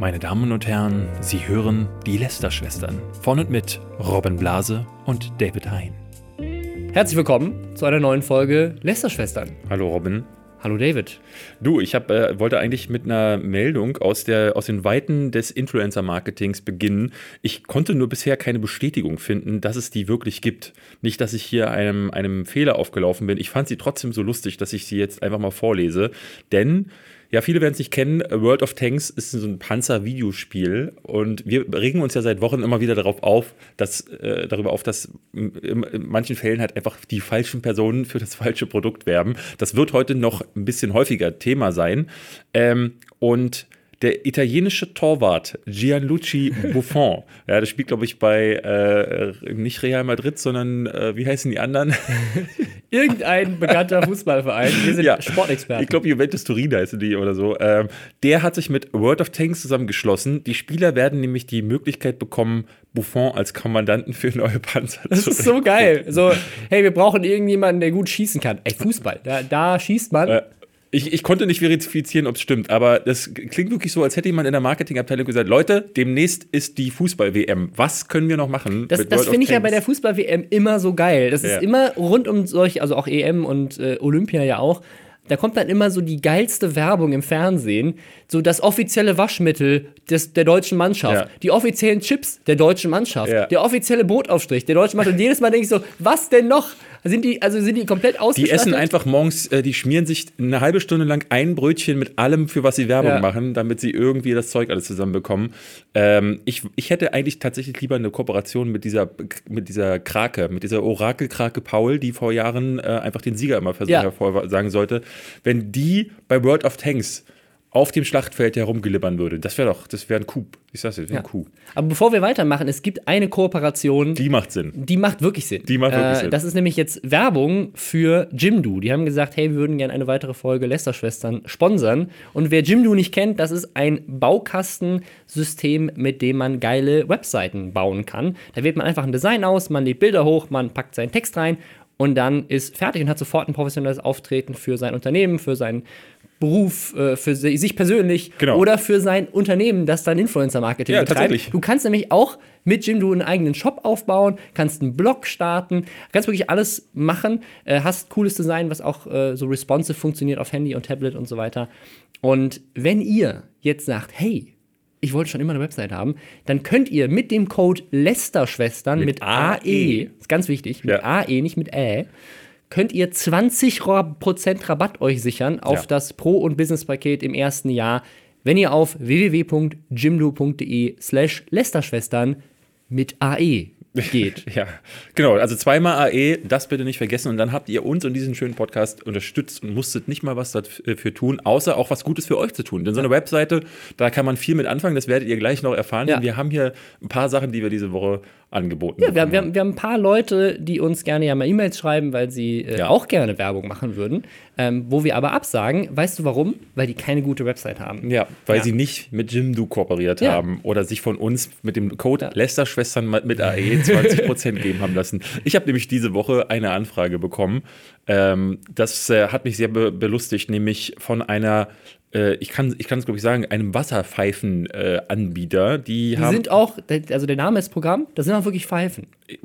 Meine Damen und Herren, Sie hören die Lester-Schwestern von und mit Robin Blase und David Hein. Herzlich willkommen zu einer neuen Folge Lester-Schwestern. Hallo Robin. Hallo David. Du, ich hab, äh, wollte eigentlich mit einer Meldung aus, der, aus den Weiten des Influencer-Marketings beginnen. Ich konnte nur bisher keine Bestätigung finden, dass es die wirklich gibt. Nicht, dass ich hier einem, einem Fehler aufgelaufen bin. Ich fand sie trotzdem so lustig, dass ich sie jetzt einfach mal vorlese. Denn ja, viele werden es nicht kennen. World of Tanks ist so ein Panzer-Videospiel und wir regen uns ja seit Wochen immer wieder darauf auf, dass, äh, darüber auf, dass in, in, manchen Fällen halt einfach die falschen Personen für das falsche Produkt werben. Das wird heute noch ein bisschen häufiger Thema sein. Ähm, und der italienische Torwart Gianluigi Buffon, ja, das spielt, glaube ich, bei äh, nicht Real Madrid, sondern äh, wie heißen die anderen? Irgendein bekannter Fußballverein. Wir sind ja, Sportexperten. Ich glaube, Juventus Turin heißen die oder so. Ähm, der hat sich mit World of Tanks zusammengeschlossen. Die Spieler werden nämlich die Möglichkeit bekommen, Buffon als Kommandanten für neue Panzer das zu Das ist so geil. So, hey, wir brauchen irgendjemanden, der gut schießen kann. Ey, Fußball, da, da schießt man. Äh, ich, ich konnte nicht verifizieren, ob es stimmt, aber das klingt wirklich so, als hätte jemand in der Marketingabteilung gesagt: Leute, demnächst ist die Fußball-WM. Was können wir noch machen? Das, das finde ich ja bei der Fußball-WM immer so geil. Das ja. ist immer rund um solche, also auch EM und äh, Olympia ja auch. Da kommt dann immer so die geilste Werbung im Fernsehen, so das offizielle Waschmittel des, der deutschen Mannschaft, ja. die offiziellen Chips der deutschen Mannschaft, ja. der offizielle Brotaufstrich der deutschen Mannschaft. Und jedes Mal denke ich so, was denn noch? Sind die, also sind die komplett ausgestattet? Die essen einfach morgens, äh, die schmieren sich eine halbe Stunde lang ein Brötchen mit allem, für was sie Werbung ja. machen, damit sie irgendwie das Zeug alles zusammenbekommen. Ähm, ich, ich hätte eigentlich tatsächlich lieber eine Kooperation mit dieser, mit dieser Krake, mit dieser Orakelkrake Paul, die vor Jahren äh, einfach den Sieger immer ja. hervorsagen sollte. Wenn die bei World of Tanks auf dem Schlachtfeld herumgelibbern würde. Das wäre doch, das wäre ein Coup. Ich sag's jetzt, ja. ein Coup. Aber bevor wir weitermachen, es gibt eine Kooperation. Die macht Sinn. Die macht wirklich Sinn. Die macht wirklich äh, Sinn. Das ist nämlich jetzt Werbung für Jimdo. Die haben gesagt, hey, wir würden gerne eine weitere Folge Lester-Schwestern sponsern. Und wer Jimdo nicht kennt, das ist ein Baukastensystem, mit dem man geile Webseiten bauen kann. Da wählt man einfach ein Design aus, man lädt Bilder hoch, man packt seinen Text rein und dann ist fertig und hat sofort ein professionelles Auftreten für sein Unternehmen, für sein Beruf, äh, für sich persönlich genau. oder für sein Unternehmen, das dann Influencer-Marketing ja, betreibt. Du kannst nämlich auch mit Jimdo einen eigenen Shop aufbauen, kannst einen Blog starten, kannst wirklich alles machen, äh, hast cooles Design, was auch äh, so responsive funktioniert auf Handy und Tablet und so weiter. Und wenn ihr jetzt sagt, hey, ich wollte schon immer eine Website haben, dann könnt ihr mit dem Code Lester-Schwestern mit, mit AE, ist ganz wichtig, mit ja. AE, nicht mit Ä, könnt ihr 20% Rabatt euch sichern auf ja. das Pro- und Business-Paket im ersten Jahr, wenn ihr auf www.jimdo.de slash Lästerschwestern mit AE geht. ja, genau. Also zweimal AE, das bitte nicht vergessen. Und dann habt ihr uns und diesen schönen Podcast unterstützt und musstet nicht mal was dafür tun, außer auch was Gutes für euch zu tun. Denn so eine Webseite, da kann man viel mit anfangen. Das werdet ihr gleich noch erfahren. Ja. wir haben hier ein paar Sachen, die wir diese Woche angeboten ja, wir haben. Wir, haben, wir haben ein paar Leute, die uns gerne ja mal E-Mails schreiben, weil sie äh, ja. auch gerne Werbung machen würden, ähm, wo wir aber absagen. Weißt du warum? Weil die keine gute Website haben. Ja, weil ja. sie nicht mit Jimdo kooperiert ja. haben oder sich von uns mit dem Code. Lester-Schwestern mit AE 20% geben haben lassen. Ich habe nämlich diese Woche eine Anfrage bekommen. Ähm, das äh, hat mich sehr be belustigt, nämlich von einer ich kann ich es glaube ich sagen, einem Wasserpfeifen-Anbieter. Äh, die, die sind auch, also der Name ist Programm, das sind auch wirklich Pfeifen.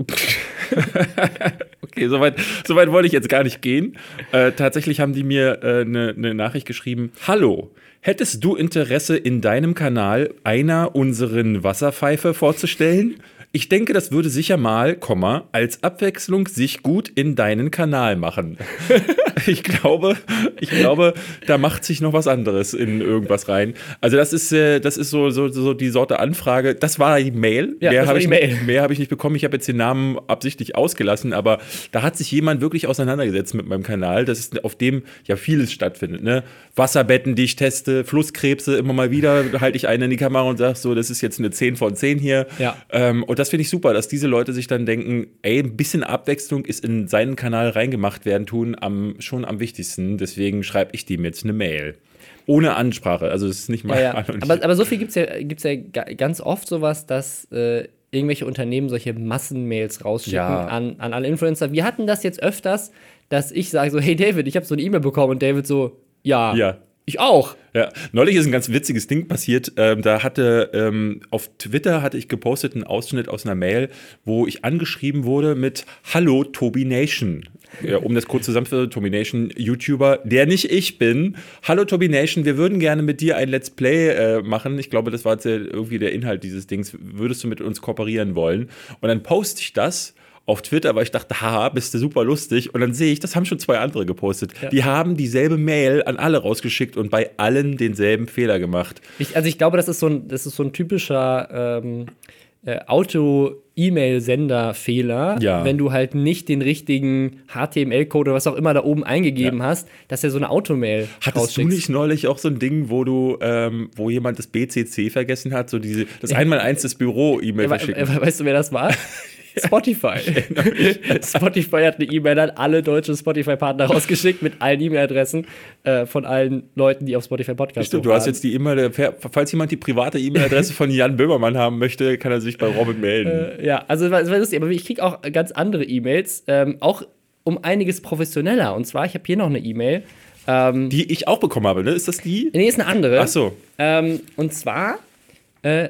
okay, soweit so weit wollte ich jetzt gar nicht gehen. Äh, tatsächlich haben die mir eine äh, ne, ne Nachricht geschrieben: Hallo, hättest du Interesse in deinem Kanal einer unseren Wasserpfeife vorzustellen? Ich denke, das würde sicher mal, Komma, als Abwechslung sich gut in deinen Kanal machen. ich glaube, ich glaube, da macht sich noch was anderes in irgendwas rein. Also das ist, äh, das ist so, so, so die Sorte Anfrage. Das war die Mail. Ja, mehr habe ich, Mail. hab ich nicht bekommen. Ich habe jetzt den Namen absichtlich ausgelassen, aber da hat sich jemand wirklich auseinandergesetzt mit meinem Kanal. Das ist, auf dem ja vieles stattfindet. Ne? Wasserbetten, die ich teste, Flusskrebse, immer mal wieder halte ich einen in die Kamera und sage so, das ist jetzt eine 10 von 10 hier. Ja. Ähm, und das das finde ich super, dass diese Leute sich dann denken, ey, ein bisschen Abwechslung ist in seinen Kanal reingemacht werden tun am, schon am wichtigsten. Deswegen schreibe ich dem jetzt eine Mail. Ohne Ansprache. Also es ist nicht mal. Ja, ja. Aber, aber so viel gibt es ja, gibt's ja ganz oft sowas, dass äh, irgendwelche Unternehmen solche Massenmails rausschicken ja. an, an alle Influencer. Wir hatten das jetzt öfters, dass ich sage so, hey David, ich habe so eine E-Mail bekommen und David so, ja. Ja Ich auch. Ja, neulich ist ein ganz witziges Ding passiert. Ähm, da hatte ähm, auf Twitter hatte ich gepostet einen Ausschnitt aus einer Mail, wo ich angeschrieben wurde mit Hallo Tobi Nation. Ja, um das kurz zusammenzufassen, Tobi Nation, YouTuber, der nicht ich bin. Hallo Tobi Nation, wir würden gerne mit dir ein Let's Play äh, machen. Ich glaube, das war jetzt irgendwie der Inhalt dieses Dings. Würdest du mit uns kooperieren wollen? Und dann poste ich das auf Twitter, weil ich dachte, haha, bist du super lustig. Und dann sehe ich, das haben schon zwei andere gepostet. Ja. Die haben dieselbe Mail an alle rausgeschickt und bei allen denselben Fehler gemacht. Ich, also ich glaube, das ist so ein, das ist so ein typischer ähm, äh, Auto-E-Mail-Sender-Fehler, ja. wenn du halt nicht den richtigen HTML-Code oder was auch immer da oben eingegeben ja. hast, dass er so eine Automail Hattest du nicht neulich auch so ein Ding, wo du, ähm, wo jemand das BCC vergessen hat, so diese, das Einmal-Eins des Büro-E-Mail verschicken? Weißt du, wer das war? Spotify. Spotify hat eine E-Mail an alle deutschen Spotify-Partner rausgeschickt mit allen E-Mail-Adressen äh, von allen Leuten, die auf Spotify Podcast Stimmt, du hast jetzt die E-Mail, falls jemand die private E-Mail-Adresse von Jan Böhmermann haben möchte, kann er sich bei Robin melden. Äh, ja, also das war lustig, aber ich kriege auch ganz andere E-Mails, ähm, auch um einiges professioneller. Und zwar, ich habe hier noch eine E-Mail. Ähm, die ich auch bekommen habe, ne? Ist das die? Nee, ist eine andere. Ach so. Ähm, und zwar äh,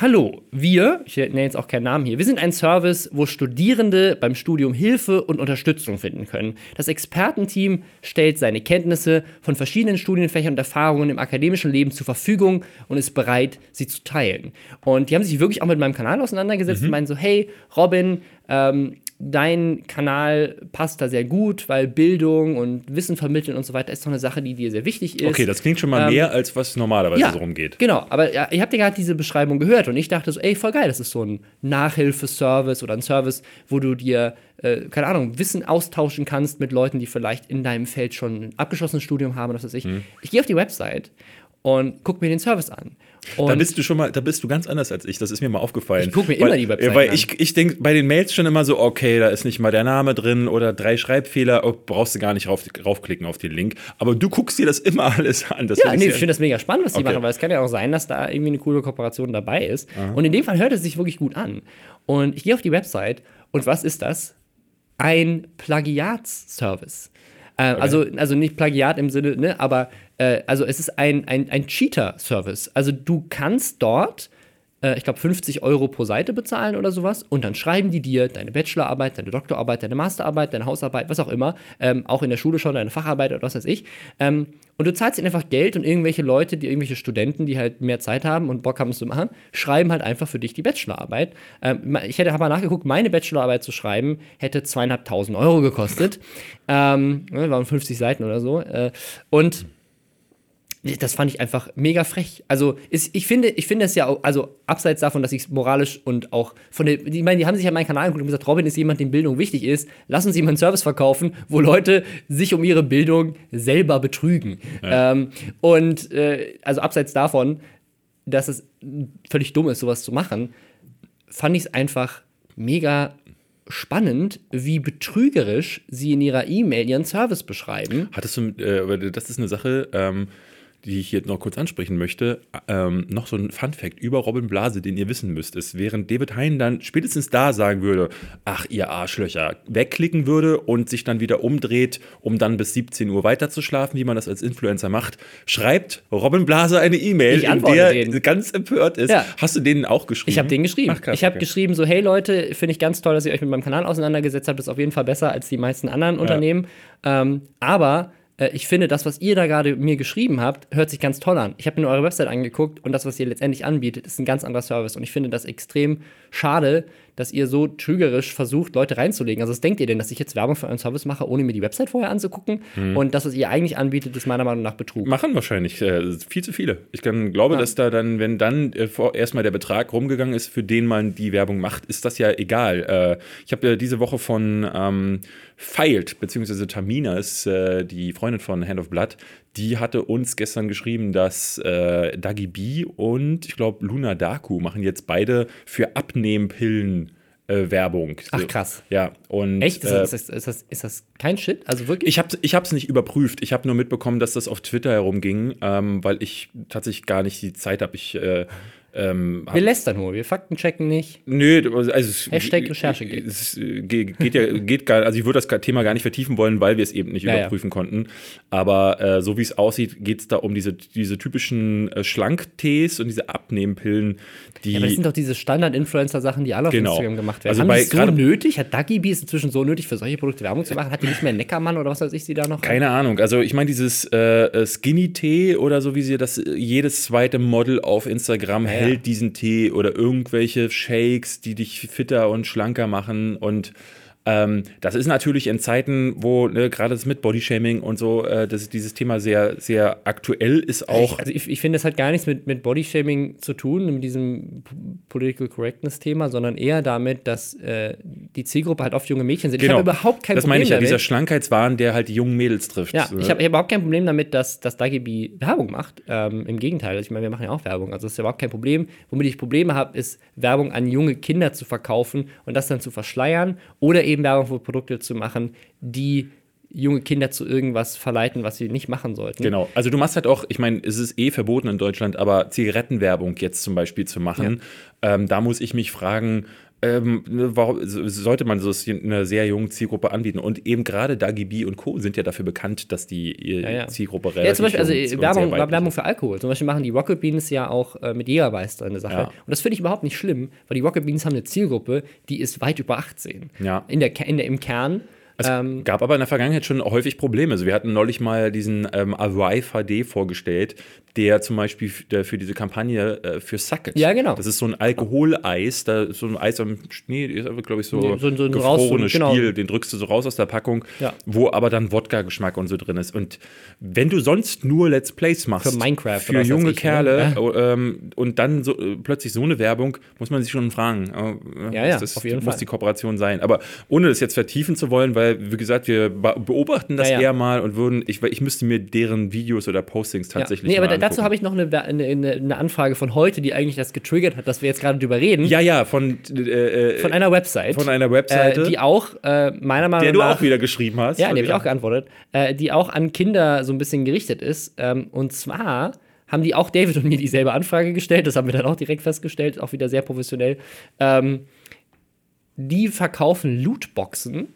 Hallo, wir, ich nenne jetzt auch keinen Namen hier, wir sind ein Service, wo Studierende beim Studium Hilfe und Unterstützung finden können. Das Expertenteam stellt seine Kenntnisse von verschiedenen Studienfächern und Erfahrungen im akademischen Leben zur Verfügung und ist bereit, sie zu teilen. Und die haben sich wirklich auch mit meinem Kanal auseinandergesetzt mhm. und meinen so, hey, Robin, ähm, dein Kanal passt da sehr gut, weil Bildung und Wissen vermitteln und so weiter ist doch eine Sache, die dir sehr wichtig ist. Okay, das klingt schon mal ähm, mehr, als was normalerweise ja, so rumgeht. Genau, aber ja, ihr habt ja gerade diese Beschreibung gehört und ich dachte so, ey, voll geil, das ist so ein Nachhilfeservice oder ein Service, wo du dir, äh, keine Ahnung, Wissen austauschen kannst mit Leuten, die vielleicht in deinem Feld schon ein abgeschlossenes Studium haben oder was weiß ich. Hm. Ich gehe auf die Website und guck mir den Service an. Und da bist du schon mal, da bist du ganz anders als ich. Das ist mir mal aufgefallen. Ich gucke mir weil, immer die Webseite Weil ich, ich denke bei den Mails schon immer so, okay, da ist nicht mal der Name drin oder drei Schreibfehler, oh, brauchst du gar nicht rauf, raufklicken auf den Link. Aber du guckst dir das immer alles an. Das ja, nee, ich finde das mega spannend, was die okay. machen, weil es kann ja auch sein, dass da irgendwie eine coole Kooperation dabei ist. Aha. Und in dem Fall hört es sich wirklich gut an. Und ich gehe auf die Website und was ist das? Ein Plagiatsservice. Äh, okay. also, also nicht Plagiat im Sinne, ne, aber äh, also es ist ein, ein, ein Cheater-Service. Also du kannst dort äh, ich glaube, 50 Euro pro Seite bezahlen oder sowas. Und dann schreiben die dir deine Bachelorarbeit, deine Doktorarbeit, deine Masterarbeit, deine Hausarbeit, was auch immer, ähm, auch in der Schule schon, deine Facharbeit oder was weiß ich. Ähm, und du zahlst ihnen einfach Geld und irgendwelche Leute, die irgendwelche Studenten, die halt mehr Zeit haben und Bock haben, es zu machen, schreiben halt einfach für dich die Bachelorarbeit. Ähm, ich hätte aber nachgeguckt, meine Bachelorarbeit zu schreiben, hätte zweieinhalbtausend Euro gekostet. ähm, ne, waren 50 Seiten oder so. Äh, und das fand ich einfach mega frech. Also ist, ich finde, ich finde es ja, auch, also abseits davon, dass ich es moralisch und auch von der, ich meine, die haben sich ja meinen Kanal angeguckt und gesagt, Robin ist jemand, dem Bildung wichtig ist. Lass uns einen Service verkaufen, wo Leute sich um ihre Bildung selber betrügen. Ja. Ähm, und äh, also abseits davon, dass es völlig dumm ist, sowas zu machen, fand ich es einfach mega spannend, wie betrügerisch sie in ihrer E-Mail ihren Service beschreiben. Hattest du, äh, das ist eine Sache, ähm, die ich hier noch kurz ansprechen möchte, ähm, noch so ein Fun-Fact über Robin Blase, den ihr wissen müsst, ist, während David Hein dann spätestens da sagen würde, ach, ihr Arschlöcher, wegklicken würde und sich dann wieder umdreht, um dann bis 17 Uhr weiterzuschlafen, wie man das als Influencer macht, schreibt Robin Blase eine E-Mail, in der denen. ganz empört ist. Ja. Hast du denen auch geschrieben? Ich habe denen geschrieben. Ach, krass, ich habe okay. geschrieben, so, hey Leute, finde ich ganz toll, dass ihr euch mit meinem Kanal auseinandergesetzt habt. Das ist auf jeden Fall besser als die meisten anderen ja. Unternehmen. Ähm, aber äh, ich finde, das, was ihr da gerade mir geschrieben habt, hört sich ganz toll an. Ich habe mir eure Website angeguckt und das, was ihr letztendlich anbietet, ist ein ganz anderer Service. Und ich finde das extrem schade, dass ihr so trügerisch versucht, Leute reinzulegen. Also, was denkt ihr denn, dass ich jetzt Werbung für euren Service mache, ohne mir die Website vorher anzugucken? Mhm. Und das, was ihr eigentlich anbietet, ist meiner Meinung nach Betrug. Machen wahrscheinlich äh, viel zu viele. Ich kann, glaube, ja. dass da dann, wenn dann äh, erstmal der Betrag rumgegangen ist, für den man die Werbung macht, ist das ja egal. Äh, ich habe ja diese Woche von ähm, Filed, beziehungsweise Tamina ist äh, die Freundin von Hand of Blood, die hatte uns gestern geschrieben, dass äh, Dagi B und ich glaube Luna Daku machen jetzt beide für Abnehmpillen äh, Werbung. Ach krass. Ja, und. Echt? Ist, äh, das, ist, das, ist das kein Shit? Also wirklich? Ich habe es nicht überprüft. Ich habe nur mitbekommen, dass das auf Twitter herumging, ähm, weil ich tatsächlich gar nicht die Zeit habe. Ich. Äh, ähm, Wir lästern nur, wir Fakten checken nicht. Nö, also es, Hashtag Recherche geht. Es geht, geht ja geht gar, also ich würde das Thema gar nicht vertiefen wollen, weil wir es eben nicht Ja, ja. überprüfen konnten. Aber äh, so wie es aussieht, geht es da um diese, diese typischen äh, Schlanktees und diese Abnehmpillen, die Ja, aber das sind doch diese Standard-Influencer-Sachen, die alle auf Genau. Instagram gemacht werden. Also Haben bei so nötig? Hat Dagi B es inzwischen so nötig, für solche Produkte Werbung zu machen? Hat die nicht mehr Neckermann oder was weiß ich, sie da noch? Keine Ahnung. Also ich meine, dieses äh, Skinny Tee oder so, wie sie das äh, jedes zweite Model auf Instagram ja. hält diesen Tee oder irgendwelche Shakes, die dich fitter und schlanker machen und ähm, das ist natürlich in Zeiten, wo ne, gerade das mit Bodyshaming und so, äh, dass dieses Thema sehr, sehr aktuell ist auch. Also ich, ich finde, es hat gar nichts mit, mit Bodyshaming zu tun, mit diesem Political Correctness-Thema, sondern eher damit, dass äh, die Zielgruppe halt oft junge Mädchen sind. Ich habe überhaupt kein Genau. das Problem meine ich ja, damit. dieser Schlankheitswahn, der halt die jungen Mädels trifft. Ja, So, ich habe überhaupt kein Problem damit, dass, dass Dagibi Werbung macht. Ähm, Im Gegenteil, ich meine, wir machen ja auch Werbung. Also das ist ja überhaupt kein Problem. Womit ich Probleme habe, ist Werbung an junge Kinder zu verkaufen und das dann zu verschleiern oder eben Werbung für Produkte zu machen, die junge Kinder zu irgendwas verleiten, was sie nicht machen sollten. Genau. Also du machst halt auch, ich meine, es ist eh verboten in Deutschland, aber Zigarettenwerbung jetzt zum Beispiel zu machen, ähm, da muss ich mich fragen, ähm, ne, warum so- sollte man das einer sehr jungen Zielgruppe anbieten? Und eben gerade Dagi B und Co. sind ja dafür bekannt, dass die ihre Ja, ja. Zielgruppe relativ Ja, zum Beispiel, also Werbung, Werbung für Alkohol. Zum Beispiel machen die Rocket Beans ja auch äh, mit Jägermeister eine Sache. Ja. Und das finde ich überhaupt nicht schlimm, weil die Rocket Beans haben eine Zielgruppe, die ist weit über 18. Ja. In der, in der, Im Kern. Es Ähm, gab aber in der Vergangenheit schon häufig Probleme. Also wir hatten neulich mal diesen ähm, Arrive HD vorgestellt, der zum Beispiel für diese Kampagne äh, für Sucket. Ja, genau. Das ist so ein Alkoholeis, da so ein Eis am Schnee, ist aber, glaube ich, so, Nee, so- so ein gefrorenes genau. Spiel, den drückst du so raus aus der Packung, Ja. wo aber dann Wodka-Geschmack und so drin ist. Und wenn du sonst nur Let's Plays machst, Für Minecraft für oder junge ich, Kerle ne? oh, ähm, und dann so, äh, plötzlich so eine Werbung, muss man sich schon fragen, äh, Ja, ja, das auf jeden muss Fall. die Kooperation sein. Aber ohne das jetzt vertiefen zu wollen, weil, wie gesagt, wir be- beobachten das Ja, ja. eher mal und würden, ich, ich müsste mir deren Videos oder Postings ja. tatsächlich Nee, aber dazu habe ich noch eine, eine, eine, Anfrage von heute, die eigentlich das getriggert hat, dass wir jetzt gerade drüber reden. Ja, ja, von, äh, Von einer Website. von einer Webseite, Äh, die auch, äh, meiner Meinung der du nach. auch wieder geschrieben hast. Ja, die habe ich auch geantwortet. Äh, die auch an Kinder so ein bisschen gerichtet ist. Ähm, und zwar haben die auch David und mir dieselbe Anfrage gestellt. Das haben wir dann auch direkt festgestellt, auch wieder sehr professionell. Ähm, die verkaufen Lootboxen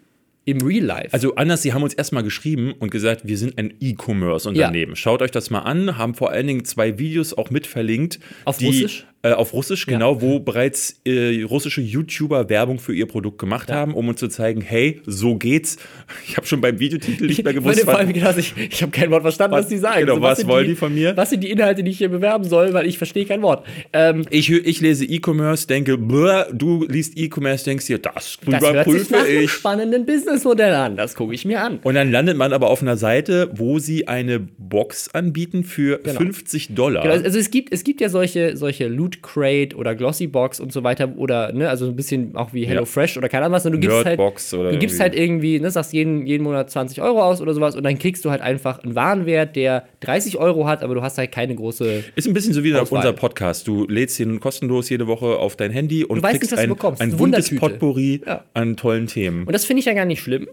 im Real Life. Also anders, sie haben uns erstmal geschrieben und gesagt, wir sind ein E-Commerce-Unternehmen. Schaut euch das mal an, haben vor allen Dingen zwei Videos auch mit verlinkt. Auf die, Russisch? Äh, auf Russisch, genau, wo bereits äh, russische YouTuber Werbung für ihr Produkt gemacht haben, um uns zu zeigen, hey, so geht's. Ich habe schon beim Videotitel nicht mehr Ich gewusst, was- allem gedacht, ich, ich habe kein Wort verstanden, was, Was- die sagen. genau, was sind wollen die von mir? Was sind die Inhalte, die ich hier bewerben soll, weil ich verstehe kein Wort. Ähm, ich, ich lese E-Commerce, denke, bläh, du liest E-Commerce, denkst dir, das das hört sich überprüfe nach einem ich. spannenden Businessmodell an. Das gucke ich mir an. Und dann landet man aber auf einer Seite, wo sie eine Box anbieten für 50 Dollar. Genau, also es gibt, es gibt ja solche, solche Loot Crate oder Glossy Box und so weiter oder ne, also ein bisschen auch wie Hello Ja. Fresh oder keine Ahnung was. Und du gibst halt, du gibst irgendwie. halt irgendwie, ne, sagst jeden, jeden Monat 20 Euro aus oder sowas und dann kriegst du halt einfach einen Warenwert, der 30 Euro hat, aber du hast halt keine große. Ist ein bisschen so wie Auswahl. unser Podcast. Du lädst ihn kostenlos jede Woche auf dein Handy und Du weißt kriegst nicht, ein, bekommst. ein buntes. Potpourri Ja. an tollen Themen. Und das finde ich ja gar nicht schlimm.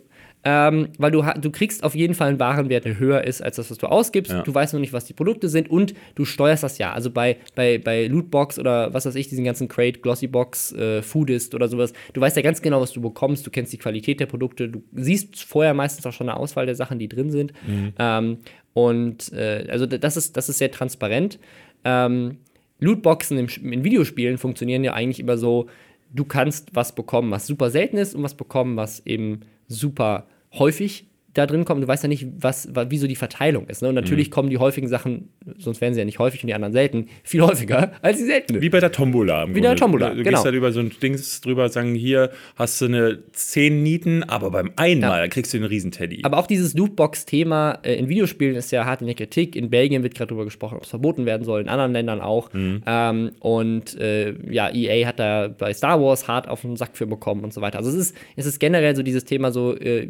Ähm, weil du, du kriegst auf jeden Fall einen Warenwert, der höher ist als das, was du ausgibst. Ja. Du weißt noch nicht, was die Produkte sind und du steuerst das ja. Also bei, bei, bei Lootbox oder was weiß ich, diesen ganzen Crate, Glossybox, äh, Foodist oder sowas, du weißt ja ganz genau, was du bekommst. Du kennst die Qualität der Produkte. Du siehst vorher meistens auch schon eine Auswahl der Sachen, die drin sind. Ähm, und äh, also das ist, das ist sehr transparent. Ähm, Lootboxen im, in Videospielen funktionieren ja eigentlich immer so, du kannst was bekommen, was super selten ist und was bekommen, was eben super häufig da drin kommt. Du weißt ja nicht, was, wa- wie so die Verteilung ist. Ne? Und natürlich kommen die häufigen Sachen, sonst wären sie ja nicht häufig und die anderen selten, viel häufiger als die seltenen. Wie bei der Tombola. im Wie bei der. Tombola, Du genau. gehst halt über so ein Dings drüber, sagen, hier hast du eine 10 Nieten, aber beim einmal Ja. kriegst du einen Riesenteddy. Aber auch dieses Lootbox-Thema äh, in Videospielen ist ja hart in der Kritik. In Belgien wird gerade darüber gesprochen, ob es verboten werden soll, in anderen Ländern auch. Ähm, und äh, ja, EA hat da bei Star Wars hart auf den Sack für bekommen und so weiter. Also es ist, es ist generell so dieses Thema so, äh,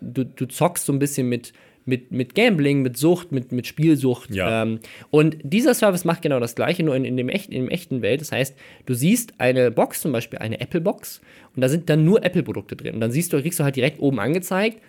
du, du zockst so ein bisschen mit mit, mit Gambling, mit Sucht, mit, mit Spielsucht. Ja. Ähm, und dieser Service macht genau das Gleiche, nur in, in, dem echt, in dem echten Welt. Das heißt, du siehst eine Box, zum Beispiel eine Apple-Box, und da sind dann nur Apple-Produkte drin. Und dann siehst du, kriegst du halt direkt oben angezeigt,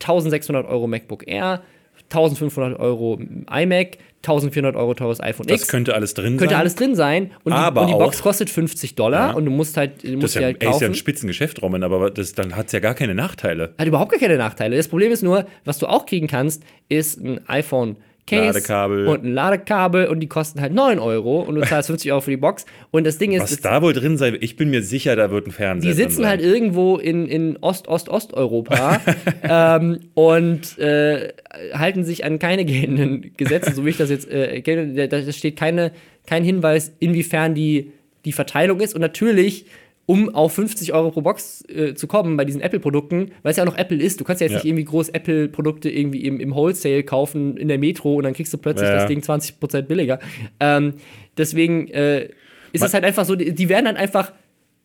1600 Euro MacBook Air, 1500 Euro iMac, 1400 Euro teures iPhone Das X. könnte alles drin Könnte sein. alles drin sein. Und, Aber die, und die Box kostet 50 Dollar Ja. und du musst halt, du Das musst ist die ja, halt ey, ist ja kaufen. ein Spitzengeschäft, Roman, aber das, dann hat es ja gar keine Nachteile. Hat überhaupt gar keine Nachteile. Das Problem ist nur, was du auch kriegen kannst, ist ein iPhone Case Ladekabel. und ein Ladekabel und die kosten halt 9 Euro und du zahlst 50 Euro für die Box. Und das Ding ist, Was da wohl drin sei, ich bin mir sicher, da wird ein Fernseher die sitzen halt sein. irgendwo in, in Ost-Ost-Osteuropa ähm, und äh, halten sich an keine geltenden Gesetze, so wie ich das jetzt äh, kenne. Da steht keine, kein Hinweis, inwiefern die, die Verteilung ist. Und natürlich, um auf 50 Euro pro Box äh, zu kommen bei diesen Apple-Produkten, weil es ja auch noch Apple ist, du kannst ja jetzt Ja. nicht irgendwie groß Apple-Produkte irgendwie im, im Wholesale kaufen in der Metro und dann kriegst du plötzlich Ja. das Ding 20% billiger. Ähm, deswegen äh, ist Man- es halt einfach so, die, die werden dann einfach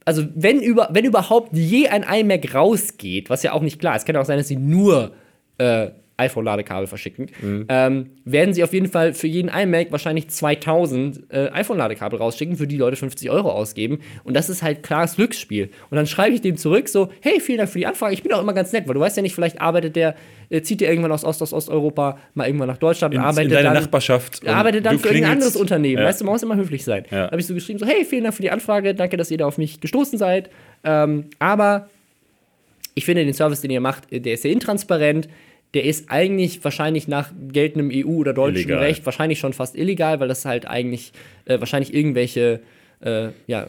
also wenn, über, wenn überhaupt je ein iMac rausgeht, was ja auch nicht klar ist, kann ja auch sein, dass sie nur äh, iPhone-Ladekabel verschicken, ähm, werden sie auf jeden Fall für jeden iMac wahrscheinlich 2000 äh, iPhone-Ladekabel rausschicken, für die Leute 50 Euro ausgeben. Und das ist halt klares Glücksspiel. Und dann schreibe ich dem zurück so, hey, vielen Dank für die Anfrage, ich bin auch immer ganz nett, weil du weißt ja nicht, vielleicht arbeitet der, äh, zieht der irgendwann aus Ost, aus Osteuropa mal irgendwann nach Deutschland und in, arbeitet in deiner dann, Nachbarschaft. und arbeitet dann für irgendein anderes Unternehmen. Ja. Weißt du, man muss immer höflich sein. Ja. Da habe ich so geschrieben, so, hey, vielen Dank für die Anfrage, danke, dass ihr da auf mich gestoßen seid. Ähm, aber ich finde den Service, den ihr macht, äh, der ist sehr intransparent. Der ist eigentlich wahrscheinlich nach geltendem EU- oder deutschem Illegal. Recht wahrscheinlich schon fast illegal, weil das halt eigentlich äh, wahrscheinlich irgendwelche äh, ja,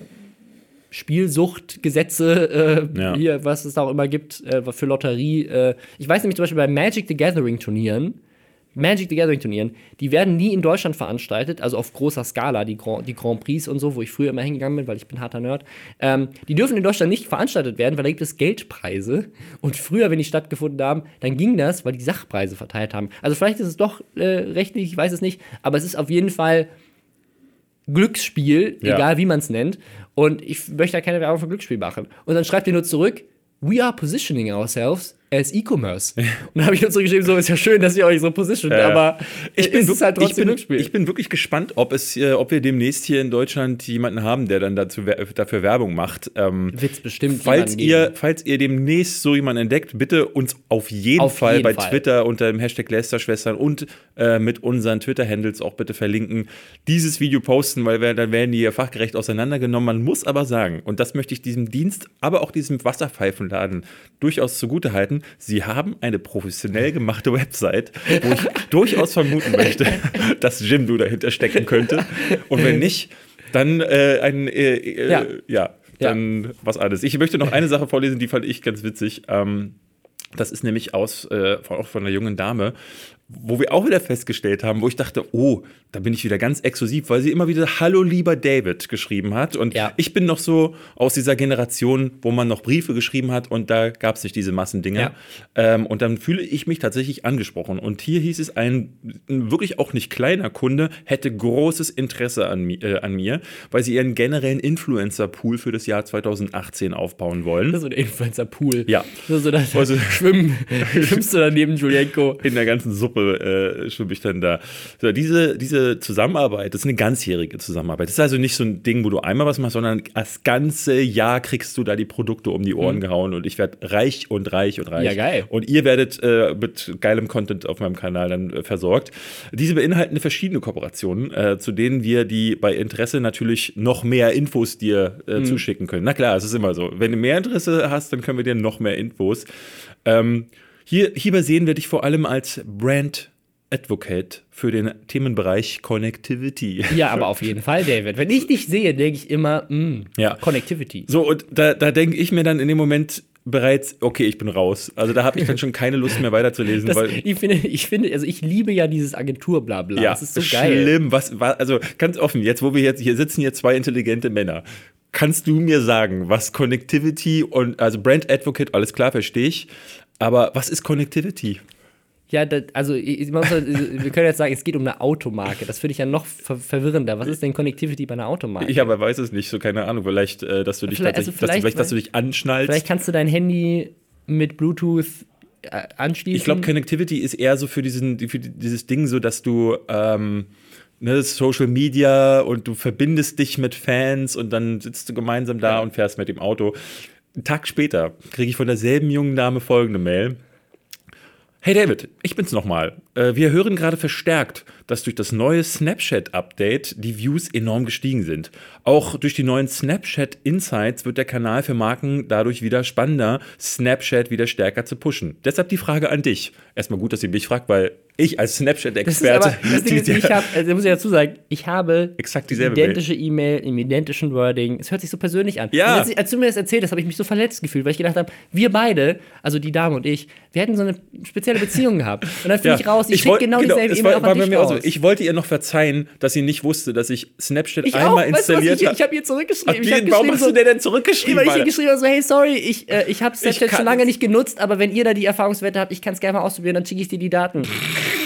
Spielsuchtgesetze, äh, Ja. hier, was es da auch immer gibt, äh, für Lotterie. Äh, ich weiß nämlich zum Beispiel bei Magic the Gathering Turnieren, Magic the Gathering Turnieren, die werden nie in Deutschland veranstaltet, also auf großer Skala, die Grand, die Grand Prix und so, wo ich früher immer hingegangen bin, weil ich bin harter Nerd. Ähm, die dürfen in Deutschland nicht veranstaltet werden, weil da gibt es Geldpreise. Und früher, wenn die stattgefunden haben, dann ging das, weil die Sachpreise verteilt haben. Also vielleicht ist es doch äh, rechtlich, ich weiß es nicht, aber es ist auf jeden Fall Glücksspiel, Ja. egal wie man es nennt. Und ich möchte da keine Werbung für Glücksspiel machen. Und dann schreibt ihr nur zurück, we are positioning ourselves as E-Commerce. Und dann habe ich nur zurückgeschrieben, so ist ja schön, dass ihr euch so positioniert, Ja. aber ich bin, es ist halt ich, trotzdem bin, Glücksspiel. ich bin wirklich gespannt, ob, es, äh, ob wir demnächst hier in Deutschland jemanden haben, der dann dazu, wer- dafür Werbung macht. Ähm, Wird's bestimmt falls, ihr, geben. falls ihr demnächst so jemanden entdeckt, bitte uns auf jeden Auf Fall jeden bei Fall. Twitter unter dem Hashtag Lästerschwestern und äh, mit unseren Twitter-Handles auch bitte verlinken, dieses Video posten, weil wir, dann werden die ja fachgerecht auseinandergenommen. Man muss aber sagen, und das möchte ich diesem Dienst, aber auch diesem Wasserpfeifenladen durchaus zugutehalten, sie haben eine professionell gemachte Website, wo ich durchaus vermuten möchte, dass Jimdo dahinter stecken könnte. Und wenn nicht, dann äh, ein, äh, äh, Ja. ja. dann was anderes. Ich möchte noch eine Sache vorlesen, die fand ich ganz witzig. Ähm, das ist nämlich aus, äh, von, auch von einer jungen Dame, wo wir auch wieder festgestellt haben, wo ich dachte, oh, da bin ich wieder ganz exklusiv, weil sie immer wieder Hallo lieber David geschrieben hat. Und Ja. ich bin noch so aus dieser Generation, wo man noch Briefe geschrieben hat und da gab es nicht diese Massendinger. Ja. Ähm, und dann fühle ich mich tatsächlich angesprochen. Und hier hieß es, ein, wirklich auch nicht kleiner Kunde hätte großes Interesse an, äh, an mir, weil sie ihren generellen Influencer-Pool für das Jahr 2018 aufbauen wollen. Das ist so ein Influencer-Pool. Ja. So, so das Also- Schwimmen. Schwimmst du daneben Julienko. in der ganzen Suppe äh, schwimme ich dann da. So, diese, diese Zusammenarbeit, das ist eine ganzjährige Zusammenarbeit. Das ist also nicht so ein Ding, wo du einmal was machst, sondern das ganze Jahr kriegst du da die Produkte um die Ohren gehauen und ich werde reich und reich und reich. Mhm. Ja, geil. Und ihr werdet äh, mit geilem Content auf meinem Kanal dann äh, versorgt. Diese beinhalten verschiedene Kooperationen, äh, zu denen wir die bei Interesse natürlich noch mehr Infos dir Mhm. zuschicken können. Na klar, es ist immer so. Wenn du mehr Interesse hast, dann können wir dir noch mehr Infos. Ähm, hier, hierbei sehen wir dich vor allem als Brand Advocate für den Themenbereich Connectivity. Ja, aber auf jeden Fall, David. Wenn ich dich sehe, denke ich immer, mh, Ja. Connectivity. So, und da, da denke ich mir dann in dem Moment bereits, okay, ich bin raus. Also da habe ich dann schon keine Lust mehr weiterzulesen, Das, weil. ich, finde, ich finde, also ich liebe ja dieses Agentur-Blabla. Ja, das ist so geil. schlimm. Was, war, also ganz offen, jetzt, wo wir jetzt hier sitzen, hier zwei intelligente Männer. Kannst du mir sagen, was Connectivity und also Brand Advocate, alles klar, verstehe ich. Aber was ist Connectivity? Ja, das, also ich, muss, halt- wir können jetzt sagen, es geht um eine Automarke. Das finde ich ja noch ver verwirrender. Was ist denn Connectivity bei einer Automarke? Ich aber weiß es nicht, so keine Ahnung. Vielleicht, äh, dass du dich Vielleicht- tatsächlich, also dass, du, vielleicht- vielleicht, dass du dich anschnallst. Vielleicht kannst du dein Handy mit Bluetooth äh, anschließen. Ich glaube, Connectivity ist eher so für, diesen, für dieses Ding so, dass du ähm, ne, Social Media und du verbindest dich mit Fans und dann sitzt du gemeinsam da und fährst mit dem Auto. Einen Tag später kriege ich von derselben jungen Dame folgende Mail. Hey David, ich bin's nochmal. Äh, wir hören gerade verstärkt, dass durch das neue Snapchat-Update die Views enorm gestiegen sind. Auch durch die neuen Snapchat Insights wird der Kanal für Marken dadurch wieder spannender, Snapchat wieder stärker zu pushen. Deshalb die Frage an dich. Erstmal gut, dass ihr mich fragt, weil ich als Snapchat-Experte. Das, das ist, ich habe, also muss ich dazu sagen, ich habe exakt dieselbe identische E-Mail im identischen Wording. Es hört sich so persönlich an. Ja. Als, als, du mir das erzählt hast, habe ich mich so verletzt gefühlt, weil ich gedacht habe, wir beide, also die Dame und ich, wir hätten so eine spezielle Beziehung gehabt. Und dann finde ja. ich raus, ich, schicke genau, genau dieselbe E-Mail war, war bei mir raus. So. Ich wollte ihr noch verzeihen, dass sie nicht wusste, dass ich Snapchat ich einmal auch. installiert habe. Ich, ich habe ihr zurückgeschrieben. Ach, die, warum hast du dir denn zurückgeschrieben? Weil ich ihr geschrieben habe, so, hey, sorry, ich, äh, ich habe Snapchat schon lange nicht genutzt, aber wenn ihr da die Erfahrungswerte habt, ich kann es gerne mal ausprobieren, dann schicke ich dir die Daten.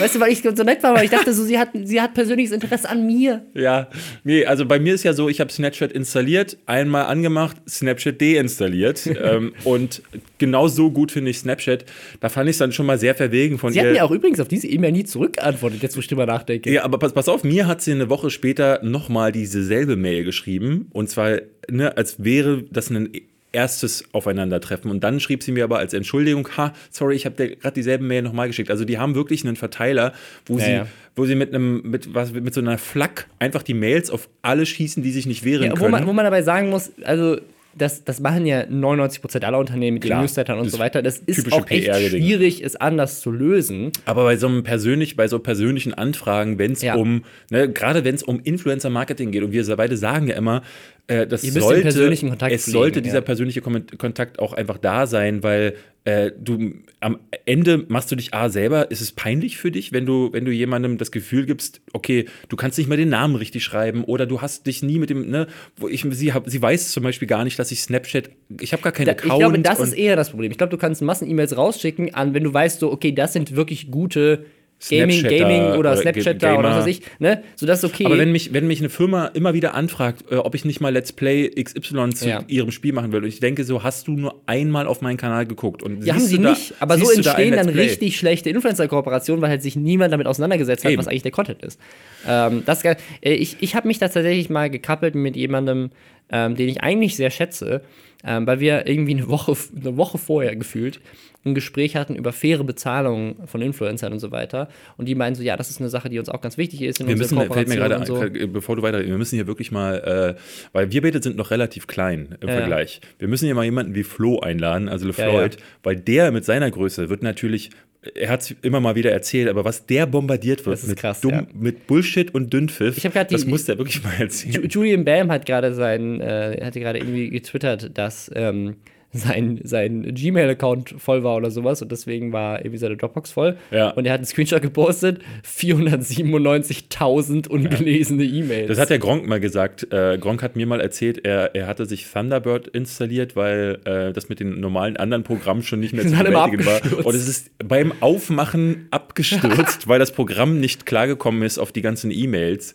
Weißt du, weil ich so nett war, weil ich dachte so, sie hat, sie hat persönliches Interesse an mir. Ja, nee, also bei mir ist ja so, ich habe Snapchat installiert, einmal angemacht, Snapchat deinstalliert ähm, und genau so gut finde ich Snapchat. Da fand ich es dann schon mal sehr verwegen von sie ihr. Sie hat mir auch übrigens auf diese E-Mail nie zurückgeantwortet, jetzt wo ich drüber nachdenke. Ja, aber pass, pass auf, mir hat sie eine Woche später nochmal dieselbe Mail geschrieben und zwar, ne, als wäre das ein erstes Aufeinandertreffen. Und dann schrieb sie mir aber als Entschuldigung, ha, sorry, ich habe dir gerade dieselbe Mail nochmal geschickt. Also die haben wirklich einen Verteiler, wo ja, sie, ja. wo sie mit einem, mit was, mit so einer Flak einfach die Mails auf alle schießen, die sich nicht wehren ja, wo können. Man, wo man dabei sagen muss, also das, das machen ja 99% aller Unternehmen mit Klar, den Newslettern und so weiter. Das ist auch echt schwierig, es anders zu lösen. Aber bei so einem persönlich, bei so persönlichen Anfragen, wenn es ja. um, ne, gerade wenn es um Influencer-Marketing geht, und wir beide sagen ja immer, äh, das sollte, es sollte dieser ja. persönliche Kontakt auch einfach da sein, weil äh, du am Ende machst du dich A selber, ist es peinlich für dich, wenn du, wenn du jemandem das Gefühl gibst, okay, du kannst nicht mal den Namen richtig schreiben oder du hast dich nie mit dem, ne, wo ich sie hab, sie weiß zum Beispiel gar nicht, dass ich Snapchat, ich habe gar keinen da, Account. Ich glaube, das ist eher das Problem. Ich glaube, du kannst Massen-E-Mails rausschicken an, wenn du weißt, so, okay, das sind wirklich gute Gaming, Gaming oder Snapchatter oder was weiß ich, ne? So das ist okay. Aber wenn mich, wenn mich eine Firma immer wieder anfragt, äh, ob ich nicht mal Let's Play XY zu ja. ihrem Spiel machen will, und ich denke so, hast du nur einmal auf meinen Kanal geguckt und ja, haben sie da, nicht, aber so entstehen da dann richtig schlechte Influencer-Kooperationen, weil halt sich niemand damit auseinandergesetzt hat, Eben. was eigentlich der Content ist. Ähm, das, äh, ich ich habe mich da tatsächlich mal gekappelt mit jemandem, ähm, den ich eigentlich sehr schätze, ähm, weil wir irgendwie eine Woche, eine Woche vorher gefühlt ein Gespräch hatten über faire Bezahlung von Influencern und so weiter. Und die meinen so, ja, das ist eine Sache, die uns auch ganz wichtig ist in wir müssen, fällt mir gerade so. bevor du weiter, wir müssen hier wirklich mal, äh, weil wir beide sind noch relativ klein im ja, Vergleich. Wir müssen hier mal jemanden wie Flo einladen, also LeFloid, ja, ja. weil der mit seiner Größe wird natürlich er hat es immer mal wieder erzählt, aber was der bombardiert wird mit, krass, dumm, ja. mit Bullshit und Dünnpfiff, das muss der wirklich mal erzählen. Julian Bam hat gerade sein, äh, hatte gerade irgendwie getwittert, dass ähm, sein, sein Gmail-Account voll war oder sowas und deswegen war irgendwie seine Dropbox voll. Ja. Und er hat einen Screenshot gepostet, 497.000 ungelesene ja. E-Mails. Das hat der Gronk mal gesagt. Äh, Gronk hat mir mal erzählt, er, er hatte sich Thunderbird installiert, weil äh, das mit den normalen anderen Programmen schon nicht mehr zu bewältigen war. Und es ist beim Aufmachen abgestürzt, weil das Programm nicht klargekommen ist auf die ganzen E-Mails.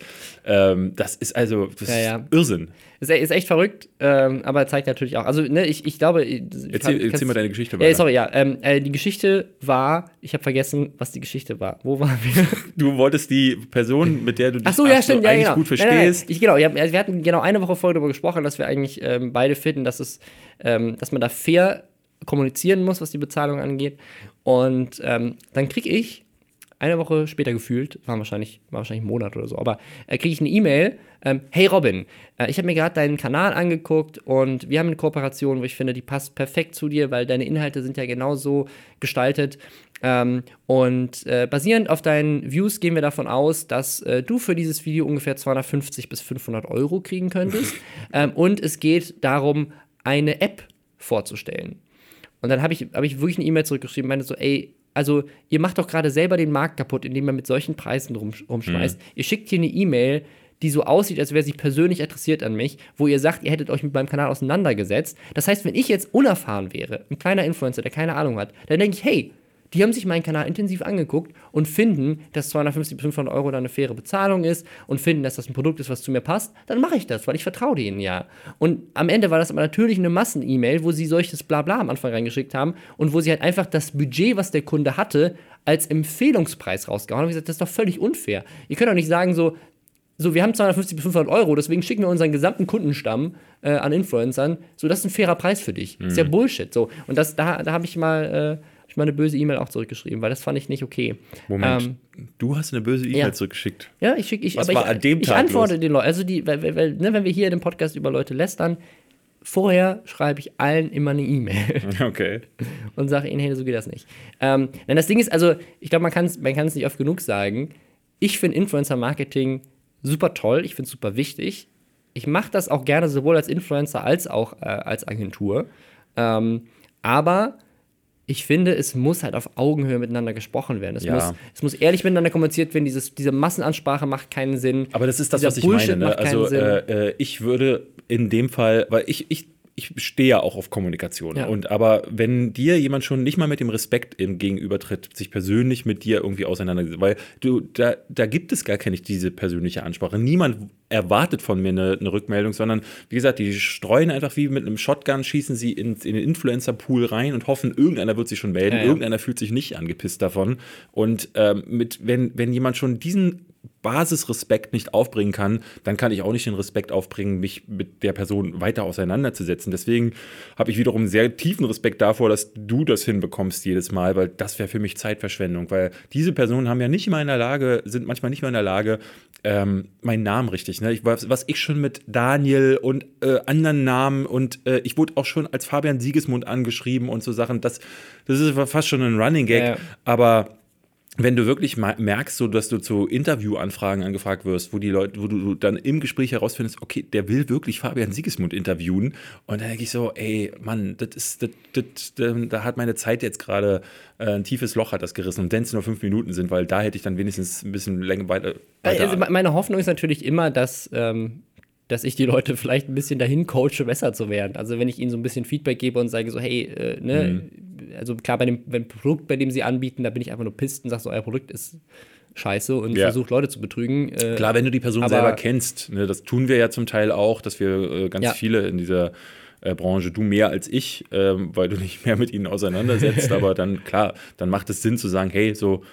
Ähm, das ist also das ja, ja. Ist Irrsinn. Ist, ist echt verrückt, ähm, aber zeigt natürlich auch. Also, ne, ich, ich glaube. Erzähl, erzähl mal deine Geschichte weiter. Äh, sorry, ja. Ähm, äh, die Geschichte war, ich habe vergessen, was die Geschichte war. Wo waren wir? Du wolltest die Person, mit der du dich Ach so, ja, stimmt, ja, eigentlich genau. gut verstehst. Nein, nein, nein. Ich, genau, ja, wir hatten genau eine Woche vorher darüber gesprochen, dass wir eigentlich ähm, beide finden, dass, es, ähm, dass man da fair kommunizieren muss, was die Bezahlung angeht. Und ähm, dann kriege ich eine Woche später gefühlt, war wahrscheinlich, war wahrscheinlich ein Monat oder so, aber äh, kriege ich eine E-Mail, ähm, hey Robin, äh, ich habe mir gerade deinen Kanal angeguckt und wir haben eine Kooperation, wo ich finde, die passt perfekt zu dir, weil deine Inhalte sind ja genauso gestaltet. Ähm, und äh, basierend auf deinen Views gehen wir davon aus, dass äh, du für dieses Video ungefähr 250 bis 500 Euro kriegen könntest. ähm, und es geht darum, eine App vorzustellen. Und dann habe ich, hab ich wirklich eine E-Mail zurückgeschrieben, meine so, ey, also ihr macht doch gerade selber den Markt kaputt, indem ihr mit solchen Preisen rum, rumschmeißt. Mhm. Ihr schickt hier eine E-Mail, die so aussieht, als wäre sie persönlich adressiert an mich, wo ihr sagt, ihr hättet euch mit meinem Kanal auseinandergesetzt. Das heißt, wenn ich jetzt unerfahren wäre, ein kleiner Influencer, der keine Ahnung hat, dann denke ich, hey, die haben sich meinen Kanal intensiv angeguckt und finden, dass 250 bis 500 Euro da eine faire Bezahlung ist und finden, dass das ein Produkt ist, was zu mir passt, dann mache ich das, weil ich vertraue denen ja. Und am Ende war das aber natürlich eine Massen-E-Mail, wo sie solches Blabla am Anfang reingeschickt haben und wo sie halt einfach das Budget, was der Kunde hatte, als Empfehlungspreis rausgehauen haben. Und gesagt, das ist doch völlig unfair. Ihr könnt doch nicht sagen, so, so, wir haben 250 bis 500 Euro, deswegen schicken wir unseren gesamten Kundenstamm äh, an Influencern. So, das ist ein fairer Preis für dich. Mhm. ist ja mhm. Bullshit. So, und das, da, da habe ich mal äh, ich mal eine böse E-Mail auch zurückgeschrieben, weil das fand ich nicht okay. Moment, Ähm, du hast eine böse E-Mail ja. zurückgeschickt. ja, ich schicke, ich, Was aber war ich, an dem ich Tag antworte los? den Leuten, also die, weil, weil, ne, wenn wir hier in dem Podcast über Leute lästern, vorher schreibe ich allen immer eine E-Mail. Okay. und sage ihnen, hey, so geht das nicht. Ähm, nein, das Ding ist, also, ich glaube, man kann es man kann's nicht oft genug sagen. Ich finde Influencer-Marketing super toll, ich finde es super wichtig. Ich mache das auch gerne sowohl als Influencer als auch äh, als Agentur. Ähm, aber ich finde, es muss halt auf Augenhöhe miteinander gesprochen werden. Es, Ja. muss, es muss ehrlich miteinander kommuniziert werden. Dieses, diese Massenansprache macht keinen Sinn. Aber das ist das, Dieser was ich Bullshit meine. Ne? Also äh, äh, ich würde in dem Fall, weil ich, ich, ich stehe ja auch auf Kommunikation. Ja. Und aber wenn dir jemand schon nicht mal mit dem Respekt im Gegenübertritt, sich persönlich mit dir irgendwie auseinandersetzt, weil du, da, da gibt es gar keine diese persönliche Ansprache. Niemand erwartet von mir eine, eine Rückmeldung, sondern wie gesagt, die streuen einfach wie mit einem Shotgun, schießen sie in, in den Influencer-Pool rein und hoffen, irgendeiner wird sich schon melden, Ja, ja. irgendeiner fühlt sich nicht angepisst davon. Und ähm, mit, wenn, wenn jemand schon diesen Basisrespekt nicht aufbringen kann, dann kann ich auch nicht den Respekt aufbringen, mich mit der Person weiter auseinanderzusetzen. Deswegen habe ich wiederum sehr tiefen Respekt davor, dass du das hinbekommst jedes Mal, weil das wäre für mich Zeitverschwendung, weil diese Personen haben ja nicht mal in der Lage, sind manchmal nicht mal in der Lage, ähm, meinen Namen richtig. Ne? Ich, was, was ich schon mit Daniel und äh, anderen Namen und äh, ich wurde auch schon als Fabian Siegesmund angeschrieben und so Sachen. Das, das ist fast schon ein Running Gag, Ja, aber wenn du wirklich merkst, so dass du zu Interviewanfragen angefragt wirst, wo die Leute, wo du, dann im Gespräch herausfindest, okay, der will wirklich Fabian Siegesmund interviewen, und dann denke ich so, ey, Mann, das ist, das, das, ähm, da hat meine Zeit jetzt gerade äh, ein tiefes Loch hat das gerissen, und wenn es nur fünf Minuten sind, weil da hätte ich dann wenigstens ein bisschen länger weiter. weiter Also me- meine Hoffnung ist natürlich immer, dass, ähm, dass ich die Leute vielleicht ein bisschen dahin coache, besser zu werden. Also wenn ich ihnen so ein bisschen Feedback gebe und sage so, hey, äh, ne, also klar, bei dem, beim Produkt, bei dem sie anbieten, da bin ich einfach nur pisst und sage so, euer Produkt ist scheiße und Ja. versucht Leute zu betrügen. Äh, Klar, wenn du die Person selber kennst, ne, das tun wir ja zum Teil auch, dass wir äh, ganz Ja. viele in dieser äh, Branche, du mehr als ich, ähm, weil du nicht mehr mit ihnen auseinandersetzt, aber dann, klar, dann macht es Sinn zu sagen, hey, so,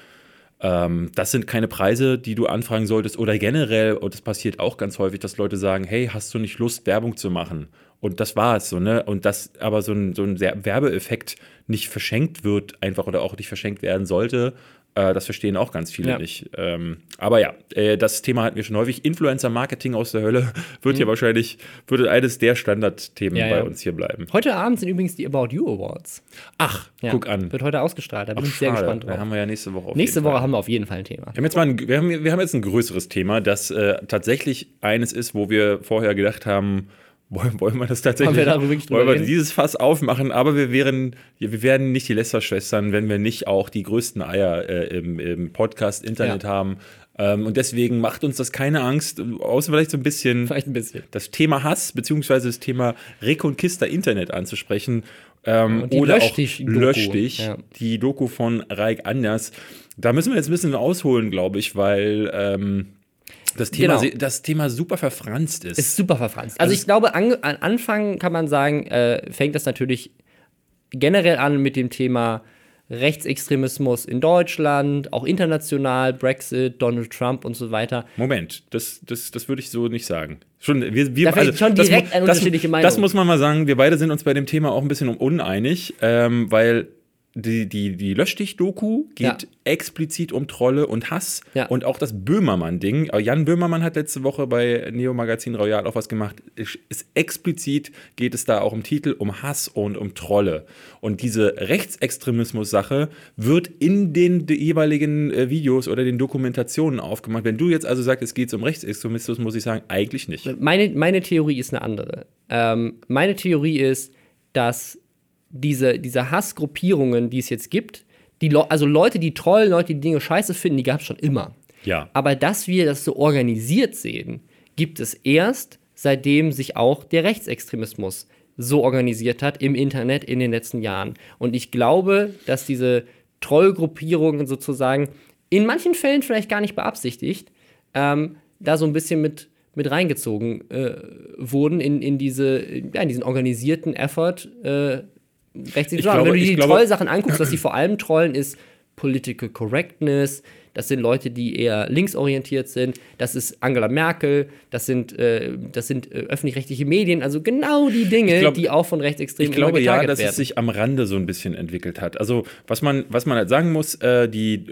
ähm, das sind keine Preise, die du anfragen solltest oder generell, und das passiert auch ganz häufig, dass Leute sagen, hey, hast du nicht Lust, Werbung zu machen? Und das war es so, ne? Und dass aber so ein, so ein Werbeeffekt nicht verschenkt wird, einfach oder auch nicht verschenkt werden sollte, das verstehen auch ganz viele Ja. nicht. Ähm, aber ja, äh, das Thema hatten wir schon häufig. Influencer-Marketing aus der Hölle wird ja wahrscheinlich, würde eines der Standardthemen Mhm. Ja, bei ja. uns hier bleiben. Heute Abend sind übrigens die About You Awards. Ach, Ja, guck an. Wird heute ausgestrahlt, da bin Ach, ich sehr schade. gespannt Da drauf. haben wir ja nächste Woche auf Nächste Woche Fall. haben wir auf jeden Fall ein Thema. Wir haben, jetzt mal ein, wir, haben, wir haben jetzt ein größeres Thema, das äh, tatsächlich eines ist, wo wir vorher gedacht haben, wollen, wollen wir das tatsächlich? Wollen wir wollen wir reden? dieses Fass aufmachen? Aber wir wären, wir werden nicht die Lester-Schwestern, wenn wir nicht auch die größten Eier äh, im, im Podcast-Internet Ja. haben. Ähm, und deswegen macht uns das keine Angst, außer vielleicht so ein bisschen Vielleicht ein bisschen. das Thema Hass beziehungsweise das Thema Reconquista Internet anzusprechen. Ähm, oder Lösch-Dich-Doku. auch Lösch dich, Ja. die Doku von Raik Anders. Da müssen wir jetzt ein bisschen ausholen, glaube ich, weil ähm, das, Thema, Genau. das Thema super verfranst ist. Ist super verfranst. Also, ich glaube, an, an Anfang kann man sagen, äh, fängt das natürlich generell an mit dem Thema Rechtsextremismus in Deutschland, auch international, Brexit, Donald Trump und so weiter. Moment, das, das, das würde ich so nicht sagen. Schon, wir, wir, vielleicht schon das direkt mu- eine das, unterschiedliche Meinung. Das muss man mal sagen, wir beide sind uns bei dem Thema auch ein bisschen uneinig, ähm, weil die, die, die Löschdich-Doku geht Ja. explizit um Trolle und Hass Ja. und auch das Böhmermann-Ding. Jan Böhmermann hat letzte Woche bei Neo Magazin Royal auch was gemacht. Ist explizit geht es da auch im Titel um Hass und um Trolle. Und diese Rechtsextremismus-Sache wird in den de- jeweiligen äh, Videos oder den Dokumentationen aufgemacht. Wenn du jetzt also sagst, es geht um Rechtsextremismus, muss ich sagen, eigentlich nicht. Meine, meine Theorie ist eine andere. Ähm, meine Theorie ist, dass diese, diese Hassgruppierungen, die es jetzt gibt, die Le also Leute, die trollen, Leute, die Dinge scheiße finden, die gab es schon immer. Ja. Aber dass wir das so organisiert sehen, gibt es erst, seitdem sich auch der Rechtsextremismus so organisiert hat im Internet in den letzten Jahren. Und ich glaube, dass diese Trollgruppierungen sozusagen in manchen Fällen vielleicht gar nicht beabsichtigt, ähm, da so ein bisschen mit, mit reingezogen äh, wurden in, in, diese, ja, in diesen organisierten Effort, äh, rechts zu Ich sagen. glaube- Wenn du dir die glaube- Trollsachen anguckst, was sie vor allem trollen, ist Political Correctness, das sind Leute, die eher linksorientiert sind, das ist Angela Merkel, das sind, äh, das sind äh, öffentlich-rechtliche Medien, also genau die Dinge, glaub, die auch von Rechtsextremen Ich glaube ja, dass werden. es sich am Rande so ein bisschen entwickelt hat. Also was man, was man halt sagen muss, äh, die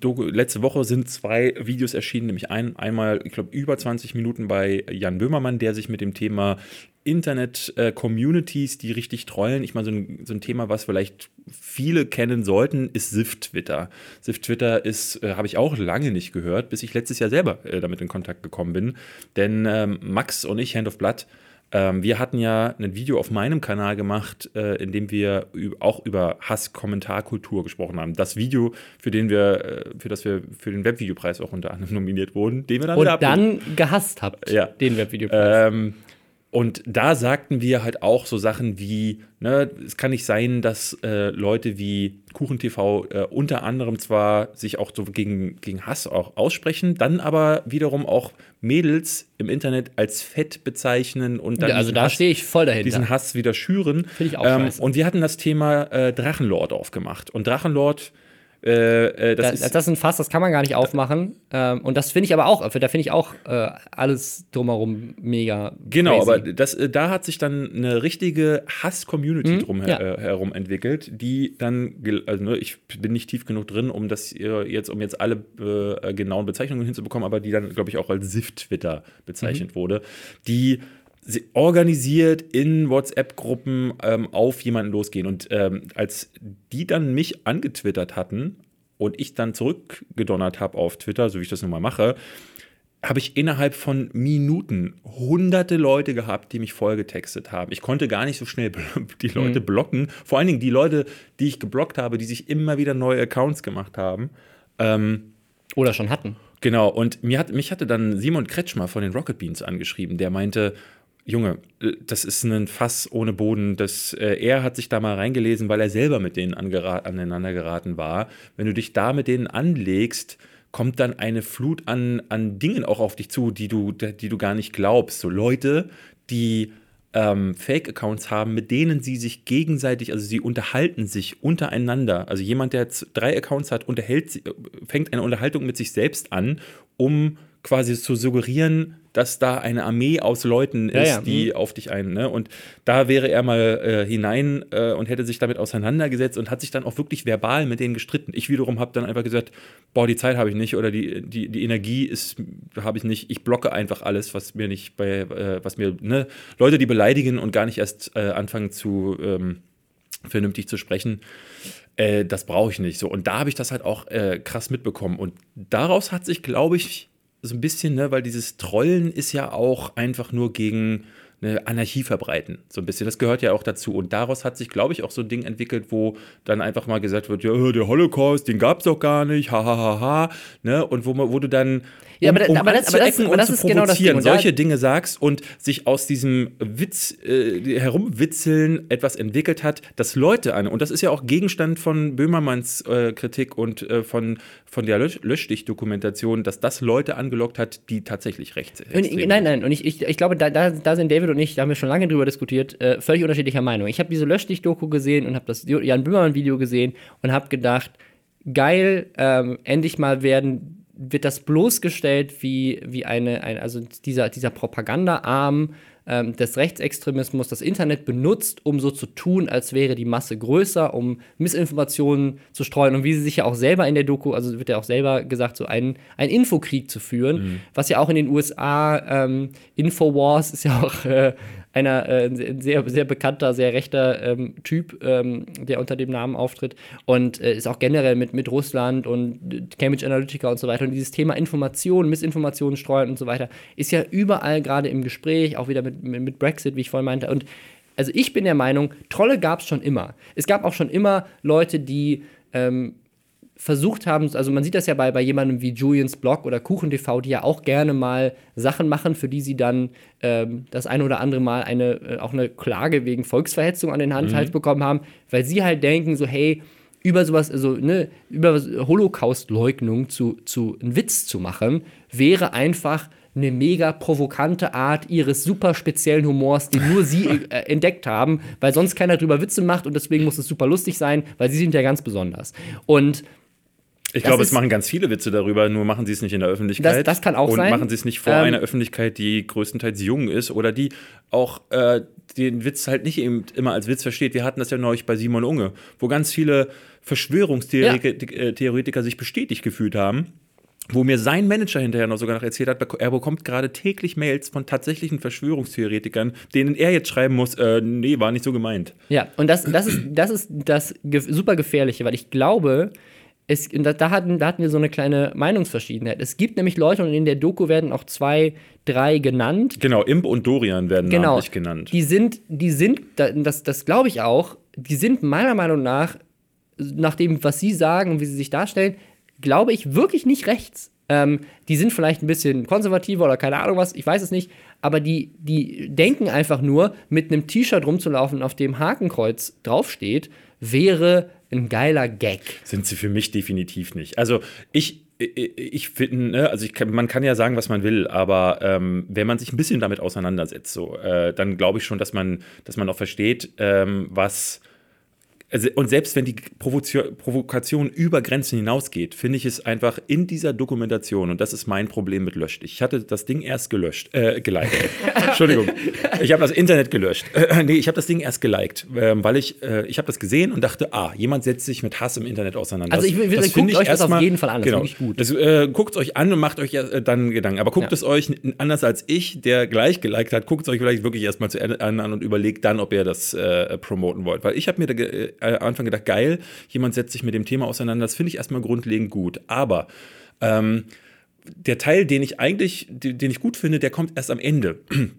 Doku, letzte Woche sind zwei Videos erschienen, nämlich ein, einmal, ich glaube, über 20 Minuten bei Jan Böhmermann, der sich mit dem Thema Internet-Communities, die richtig trollen. Ich meine, so ein, so ein Thema, was vielleicht viele kennen sollten, ist SIF-Twitter. SIF-Twitter ist, äh, habe ich auch lange nicht gehört, bis ich letztes Jahr selber äh, damit in Kontakt gekommen bin. Denn ähm, Max und ich, Hand of Blood, ähm, wir hatten ja ein Video auf meinem Kanal gemacht, äh, in dem wir auch über Hass-Kommentarkultur gesprochen haben. Das Video, für den wir, äh, für das wir für den Webvideopreis auch unter anderem nominiert wurden, den wir dann Und dann gehasst habt, Ja. den Webvideopreis. ähm, und da sagten wir halt auch so Sachen wie, ne, es kann nicht sein, dass äh, Leute wie KuchenTV äh, unter anderem zwar sich auch so gegen, gegen Hass auch aussprechen, dann aber wiederum auch Mädels im Internet als fett bezeichnen und dann Ja, also diesen da Hass- stehe ich voll dahinter. diesen Hass wieder schüren. Finde ich auch ähm, scheiße. Und wir hatten das Thema äh, Drachenlord aufgemacht. Und Drachenlord, äh, äh, das ist das ist ein Fass, das kann man gar nicht aufmachen. Ähm, und das finde ich aber auch, da finde ich auch äh, alles drumherum mega. Genau, crazy. aber das, äh, da hat sich dann eine richtige Hass-Community Mhm, ja. her, äh, entwickelt, die dann, also ne, ich bin nicht tief genug drin, um das jetzt, um jetzt alle äh, genauen Bezeichnungen hinzubekommen, aber die dann, glaube ich, auch als SIF-Twitter bezeichnet Mhm. wurde, die organisiert in WhatsApp-Gruppen ähm, auf jemanden losgehen. Und ähm, als die dann mich angetwittert hatten und ich dann zurückgedonnert habe auf Twitter, so wie ich das nun mal mache, habe ich innerhalb von Minuten hunderte Leute gehabt, die mich vollgetextet haben. Ich konnte gar nicht so schnell die Leute blocken. Vor allen Dingen die Leute, die ich geblockt habe, die sich immer wieder neue Accounts gemacht haben. Ähm, Oder schon hatten. Genau, und mir hat, mich hatte dann Simon Kretschmer von den Rocket Beans angeschrieben, der meinte, Junge, äh, das ist ein Fass ohne Boden. Das, äh, er hat sich da mal reingelesen, weil er selber mit denen aneinander geraten war. Wenn du dich da mit denen anlegst, kommt dann eine Flut an, an Dingen auch auf dich zu, die du, die du gar nicht glaubst. So Leute, die ähm, Fake-Accounts haben, mit denen sie sich gegenseitig, also sie unterhalten sich untereinander. Also jemand, der drei Accounts hat, unterhält, fängt eine Unterhaltung mit sich selbst an, um quasi zu suggerieren, dass da eine Armee aus Leuten Ja, ist, ja, mhm. die auf dich ein. Ne? Und da wäre er mal äh, hinein äh, und hätte sich damit auseinandergesetzt und hat sich dann auch wirklich verbal mit denen gestritten. Ich wiederum habe dann einfach gesagt, boah, die Zeit habe ich nicht oder die, die, die Energie ist habe ich nicht. Ich blocke einfach alles, was mir nicht bei, äh, was mir, ne, Leute, die beleidigen und gar nicht erst äh, anfangen zu ähm, vernünftig zu sprechen, äh, das brauche ich nicht. So. Und da habe ich das halt auch äh, krass mitbekommen. Und daraus hat sich, glaube ich, so ein bisschen, ne, weil dieses Trollen ist ja auch einfach nur gegen eine Anarchie verbreiten. So ein bisschen. Das gehört ja auch dazu. Und daraus hat sich, glaube ich, auch so ein Ding entwickelt, wo dann einfach mal gesagt wird, ja, der Holocaust, den gab es doch gar nicht, ha, ha, ha, ha. Ne? Und wo, man, wo du dann Ja, aber da- aber das- aber das- aber das zu ist genau das Ding. solche Dinge sagst und sich aus diesem Witz, äh, herumwitzeln etwas entwickelt hat, das Leute an. Und das ist ja auch Gegenstand von Böhmermanns äh, Kritik und äh, von, von der Lösch Löschstich-Dokumentation, dass das Leute angelockt hat, die tatsächlich rechts ich- nein, nein, und ich, ich, ich glaube, da, da, da sind David und ich, da haben wir schon lange drüber diskutiert, äh, völlig unterschiedlicher Meinung. Ich habe diese Löschdich-Doku gesehen und habe das Jan Böhmermann-Video gesehen und habe gedacht, geil, ähm, endlich mal werden, wird das bloßgestellt wie, wie eine, ein, also dieser, dieser Propagandaarm ähm, des Rechtsextremismus das Internet benutzt, um so zu tun, als wäre die Masse größer, um Missinformationen zu streuen und wie sie sich ja auch selber in der Doku, also wird ja auch selber gesagt, so einen, einen Infokrieg zu führen, was ja auch in den USA, ähm, Infowars ist ja auch äh, einer äh, sehr, sehr bekannter, sehr rechter ähm, Typ, ähm, der unter dem Namen auftritt und äh, ist auch generell mit, mit Russland und Cambridge Analytica und so weiter. Und dieses Thema Information, Missinformationen streuen und so weiter ist ja überall gerade im Gespräch, auch wieder mit, mit, mit Brexit, wie ich vorhin meinte. Und also ich bin der Meinung, Trolle gab es schon immer. Es gab auch schon immer Leute, die ähm, versucht haben, also man sieht das ja bei, bei jemandem wie Julians Blog oder KuchenTV, die ja auch gerne mal Sachen machen, für die sie dann ähm, das eine oder andere Mal eine, äh, auch eine Klage wegen Volksverhetzung an den Hand Hals bekommen haben, weil sie halt denken, so, hey, über sowas, also ne, über Holocaust-Leugnung zu, zu einen Witz zu machen, wäre einfach eine mega provokante Art ihres super speziellen Humors, den nur sie äh, entdeckt haben, weil sonst keiner drüber Witze macht und deswegen muss es super lustig sein, weil sie sind ja ganz besonders. Und Ich Das glaube, es machen ganz viele Witze darüber, nur machen sie es nicht in der Öffentlichkeit. Das- das kann auch und sein. machen sie es nicht vor Ähm, einer Öffentlichkeit, die größtenteils jung ist oder die auch äh, den Witz halt nicht eben immer als Witz versteht. Wir hatten das ja neulich bei Simon Unge, wo ganz viele Verschwörungstheoretiker äh, Theoretiker sich bestätigt gefühlt haben. Wo mir sein Manager hinterher noch sogar noch erzählt hat, er bekommt gerade täglich Mails von tatsächlichen Verschwörungstheoretikern, denen er jetzt schreiben muss, äh, nee, war nicht so gemeint. Ja, und das, das ist das, ist das super Gefährliche, weil ich glaube, es, da, hatten, da hatten wir so eine kleine Meinungsverschiedenheit. Es gibt nämlich Leute, und in der Doku werden auch zwei, drei genannt, Genau, Imp und Dorian werden genau, namentlich genannt. die sind, die sind, da- das, das glaube ich auch, die sind meiner Meinung nach, nach dem, was sie sagen und wie sie sich darstellen, glaube ich wirklich nicht rechts. Ähm, die sind vielleicht ein bisschen konservativer oder keine Ahnung was, ich weiß es nicht, aber die, die denken einfach nur, mit einem T-Shirt rumzulaufen, auf dem Hakenkreuz draufsteht, wäre ein geiler Gag. sind sie für mich definitiv nicht. Also ich, ich, finde, ne, also ich man kann ja sagen, was man will, aber ähm, wenn man sich ein bisschen damit auseinandersetzt, so, äh, dann glaube ich schon, dass man, dass man auch versteht, ähm, was also, und selbst wenn die Provozio- Provokation über Grenzen hinausgeht, finde ich es einfach in dieser Dokumentation, und das ist mein Problem mit Löscht. Ich hatte das Ding erst gelöscht, äh, geliked. Entschuldigung. Ich habe das Internet gelöscht. Äh, nee, ich habe das Ding erst geliked, ähm, weil ich, äh, ich habe das gesehen und dachte, ah, jemand setzt sich mit Hass im Internet auseinander. Also ich will- Das guckt ich euch das auf erstmal- jeden Fall an, das ist Genau. wirklich gut. Das, äh, guckt euch an und macht euch äh, dann Gedanken. Aber guckt Ja. es euch anders als ich, der gleich geliked hat, guckt es euch vielleicht wirklich erstmal zu Ende an und überlegt dann, ob ihr das äh, promoten wollt. Weil ich habe mir da ge- äh, Anfang gedacht, geil, jemand setzt sich mit dem Thema auseinander. Das finde ich erstmal grundlegend gut. Aber ähm, der Teil, den ich eigentlich, den, den ich gut finde, der kommt erst am Ende.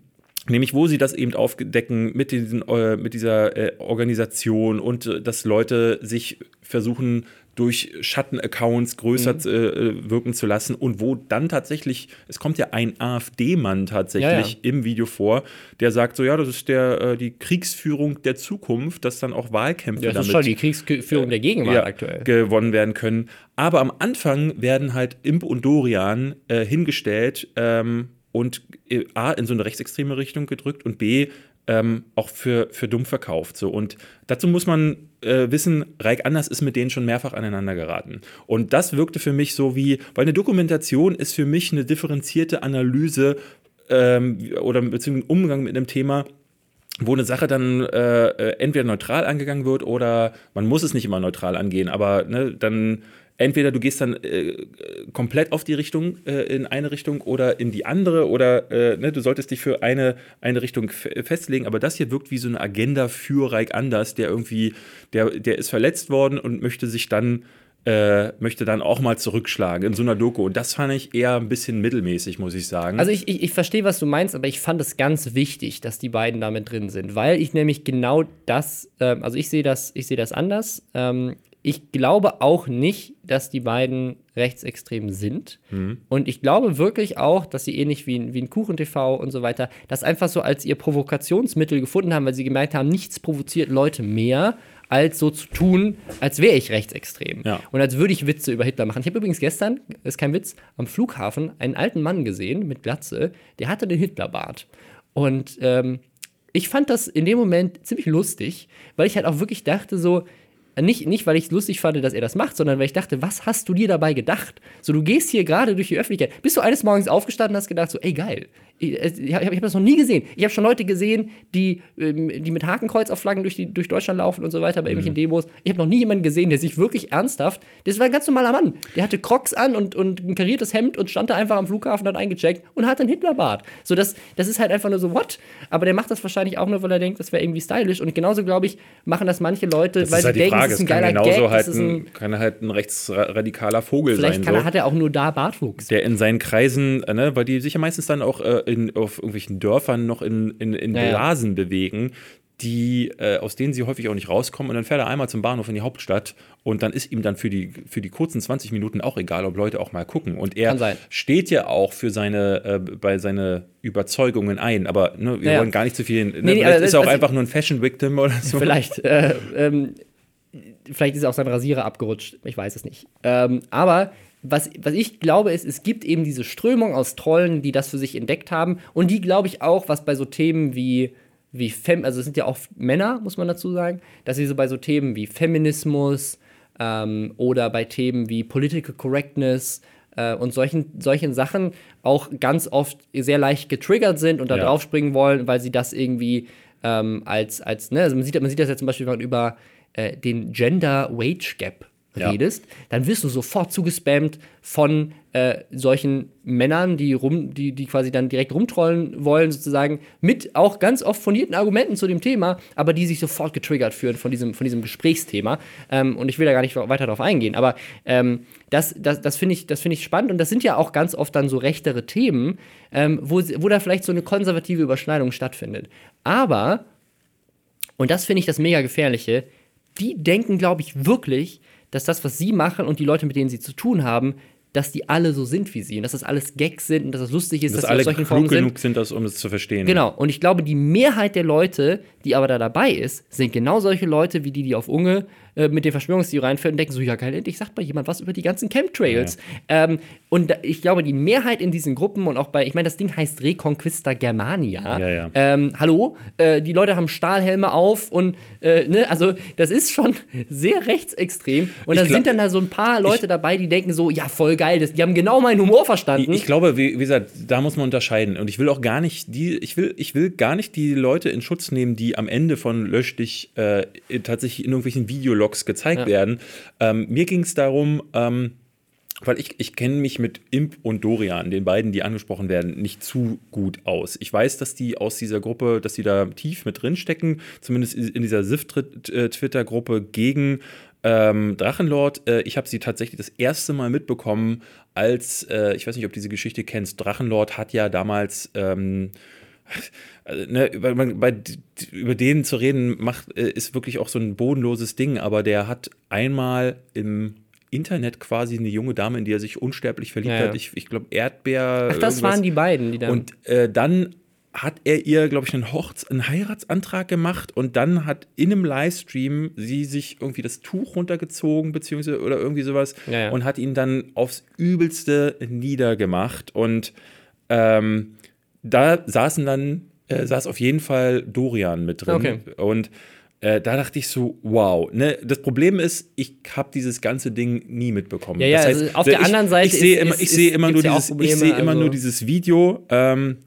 Nämlich, wo sie das eben aufdecken mit, diesen, äh, mit dieser äh, Organisation und äh, dass Leute sich versuchen, durch Schattenaccounts größer Mhm. äh, wirken zu lassen und wo dann tatsächlich, es kommt ja ein AfD-Mann tatsächlich Ja, ja. im Video vor, der sagt so, ja, das ist der, äh, die Kriegsführung der Zukunft, dass dann auch Wahlkämpfe Ja, das ist damit schon die Kriegsführung der Gegenwart ja, aktuell. gewonnen werden können. Aber am Anfang werden halt Imp und Dorian äh, hingestellt ähm, und äh, A, in so eine rechtsextreme Richtung gedrückt und B, ähm, auch für, für dumm verkauft. So. Und dazu muss man äh, wissen, Reik Anders ist mit denen schon mehrfach aneinander geraten. Und das wirkte für mich so wie, weil eine Dokumentation ist für mich eine differenzierte Analyse ähm, oder beziehungsweise Umgang mit einem Thema, wo eine Sache dann äh, äh, entweder neutral angegangen wird oder man muss es nicht immer neutral angehen, aber ne, dann entweder du gehst dann äh, äh, komplett auf die Richtung äh, in eine Richtung oder in die andere oder äh, ne, du solltest dich für eine, eine Richtung fe- festlegen, aber das hier wirkt wie so eine Agenda für Reik Anders, der irgendwie, der, der ist verletzt worden und möchte sich dann äh, möchte dann auch mal zurückschlagen in so einer Doku. Und das fand ich eher ein bisschen mittelmäßig, muss ich sagen. Also ich, ich, ich verstehe, was du meinst, aber ich fand es ganz wichtig, dass die beiden damit drin sind, weil ich nämlich genau das, ähm, also ich sehe das, ich das anders. Ähm, ich glaube auch nicht, dass die beiden rechtsextrem sind. Und ich glaube wirklich auch, dass sie ähnlich wie, in- wie in Kuchen-TV und so weiter, das einfach so als ihr Provokationsmittel gefunden haben, weil sie gemerkt haben, nichts provoziert Leute mehr, als so zu tun, als wäre ich rechtsextrem. Ja. Und als würde ich Witze über Hitler machen. Ich habe übrigens gestern, ist kein Witz, am Flughafen einen alten Mann gesehen mit Glatze, der hatte den Hitlerbart. Und ähm, ich fand das in dem Moment ziemlich lustig, weil ich halt auch wirklich dachte, so, nicht, nicht weil ich es lustig fand, dass er das macht, sondern weil ich dachte, was hast du dir dabei gedacht? So, du gehst hier gerade durch die Öffentlichkeit. Bist du eines Morgens aufgestanden und hast gedacht, so, ey, geil. Ich, ich habe hab das noch nie gesehen. Ich habe schon Leute gesehen, die, ähm, die mit Hakenkreuz auf Flaggen durch, die, durch Deutschland laufen und so weiter bei irgendwelchen Demos. Ich habe noch nie jemanden gesehen, der sich wirklich ernsthaft. Das war ein ganz normaler Mann. Der hatte Crocs an und, und ein kariertes Hemd und stand da einfach am Flughafen, hat eingecheckt und hatte einen Hitlerbart. So, das, das ist halt einfach nur so, what? Aber der macht das wahrscheinlich auch nur, weil er denkt, das wäre irgendwie stylisch. Und genauso, glaube ich, machen das manche Leute, das weil halt sie die denken, Frage. es ist ein geiler genauso Gag. halt das ein, kann halt ein rechtsradikaler Vogel vielleicht sein. kann so. hat er auch nur da Bartwuchs. der in seinen Kreisen, äh, ne, weil die sich ja meistens dann auch äh, in, auf irgendwelchen Dörfern noch in, in, in Ja, ja. Blasen bewegen, die, äh, aus denen sie häufig auch nicht rauskommen. Und dann fährt er einmal zum Bahnhof in die Hauptstadt und dann ist ihm dann für die, für die kurzen 20 Minuten auch egal, ob Leute auch mal gucken. Und er steht ja auch für seine, äh, bei seine Überzeugungen ein. Aber ne, wir Ja, ja. wollen gar nicht zu viel. Ne, nee, vielleicht aber ist er auch ich- einfach nur ein Fashion-Victim oder so. Vielleicht, äh, ähm, vielleicht ist auch sein Rasierer abgerutscht. Ich weiß es nicht. Ähm, aber was, was ich glaube, ist, es gibt eben diese Strömung aus Trollen, die das für sich entdeckt haben. Und die glaube ich auch, was bei so Themen wie, wie Fem, also es sind ja auch Männer, muss man dazu sagen, dass sie so bei so Themen wie Feminismus, ähm, oder bei Themen wie Political Correctness äh, und solchen, solchen Sachen auch ganz oft sehr leicht getriggert sind und da Ja. draufspringen wollen, weil sie das irgendwie ähm, als, als ne, also man sieht, man sieht das ja zum Beispiel, über äh, den Gender Wage Gap Ja. redest, dann wirst du sofort zugespammt von äh, solchen Männern, die rum, die, die quasi dann direkt rumtrollen wollen, sozusagen, mit auch ganz oft fundierten Argumenten zu dem Thema, aber die sich sofort getriggert fühlen von diesem, von diesem Gesprächsthema. Ähm, und ich will da gar nicht weiter darauf eingehen, aber ähm, das, das, das finde ich, das finde ich spannend und das sind ja auch ganz oft dann so rechtere Themen, ähm, wo, wo da vielleicht so eine konservative Überschneidung stattfindet. Aber und das finde ich das mega gefährliche. Die denken, glaube ich, wirklich, dass das, was sie machen und die Leute, mit denen sie zu tun haben, dass die alle so sind wie sie und dass das alles Gags sind und dass das lustig ist, Dass dass, alle solchen klug Formen sind. genug sind, das, um es zu verstehen. Genau. Und ich glaube, die Mehrheit der Leute, die aber da dabei ist, sind genau solche Leute wie die, die auf Unge äh, mit den Verschwörungstheorien reinfällen und denken so, ja geil, endlich sagt mal jemand was über die ganzen Chemtrails. Ähm, und da, ich glaube, die Mehrheit in diesen Gruppen und auch bei, ich meine, das Ding heißt Reconquista Germania. Ja, ja. Ähm, hallo, äh, die Leute haben Stahlhelme auf und, äh, ne, also das ist schon sehr rechtsextrem. Und Ich da sind dann da so ein paar Leute dabei, die denken so, ja, voll geil, das, die haben genau meinen Humor verstanden. Ich glaube, wie, wie gesagt, da muss man unterscheiden. Und ich will auch gar nicht die, ich will, ich will gar nicht die Leute in Schutz nehmen, die am Ende von Lösch dich äh, tatsächlich in irgendwelchen Videologs gezeigt Ja. werden. Ähm, mir ging es darum, ähm, weil ich, ich kenne mich mit Imp und Dorian, den beiden, die angesprochen werden, nicht zu gut aus. Ich weiß, dass die aus dieser Gruppe, dass die da tief mit drin stecken, zumindest in dieser SIF-Twitter-Gruppe gegen ähm, Drachenlord. Äh, ich habe sie tatsächlich das erste Mal mitbekommen, als, äh, ich weiß nicht, ob du diese Geschichte kennst, Drachenlord hat ja damals. Ähm, also, ne, man, bei, über den zu reden macht, äh, ist wirklich auch so ein bodenloses Ding, aber der hat einmal im Internet quasi eine junge Dame, in die er sich unsterblich verliebt Ja, ja. hat. Ich, ich glaube, Erdbeer. Ach, das irgendwas. waren die beiden, die dann. Und äh, dann hat er ihr, glaube ich, einen, Hochz einen Heiratsantrag gemacht und dann hat in einem Livestream sie sich irgendwie das Tuch runtergezogen, beziehungsweise oder irgendwie sowas ja. und hat ihn dann aufs Übelste niedergemacht. Und ähm, da saßen dann, äh, saß auf jeden Fall Dorian mit drin. Okay. Und äh, da dachte ich so, wow. Ne? Das Problem ist, ich habe dieses ganze Ding nie mitbekommen. Ja, ja, das also auf der ich, anderen Seite ich sehe immer, ich sehe immer nur dieses, ich Probleme, sehe immer also- nur dieses Video. Ähm,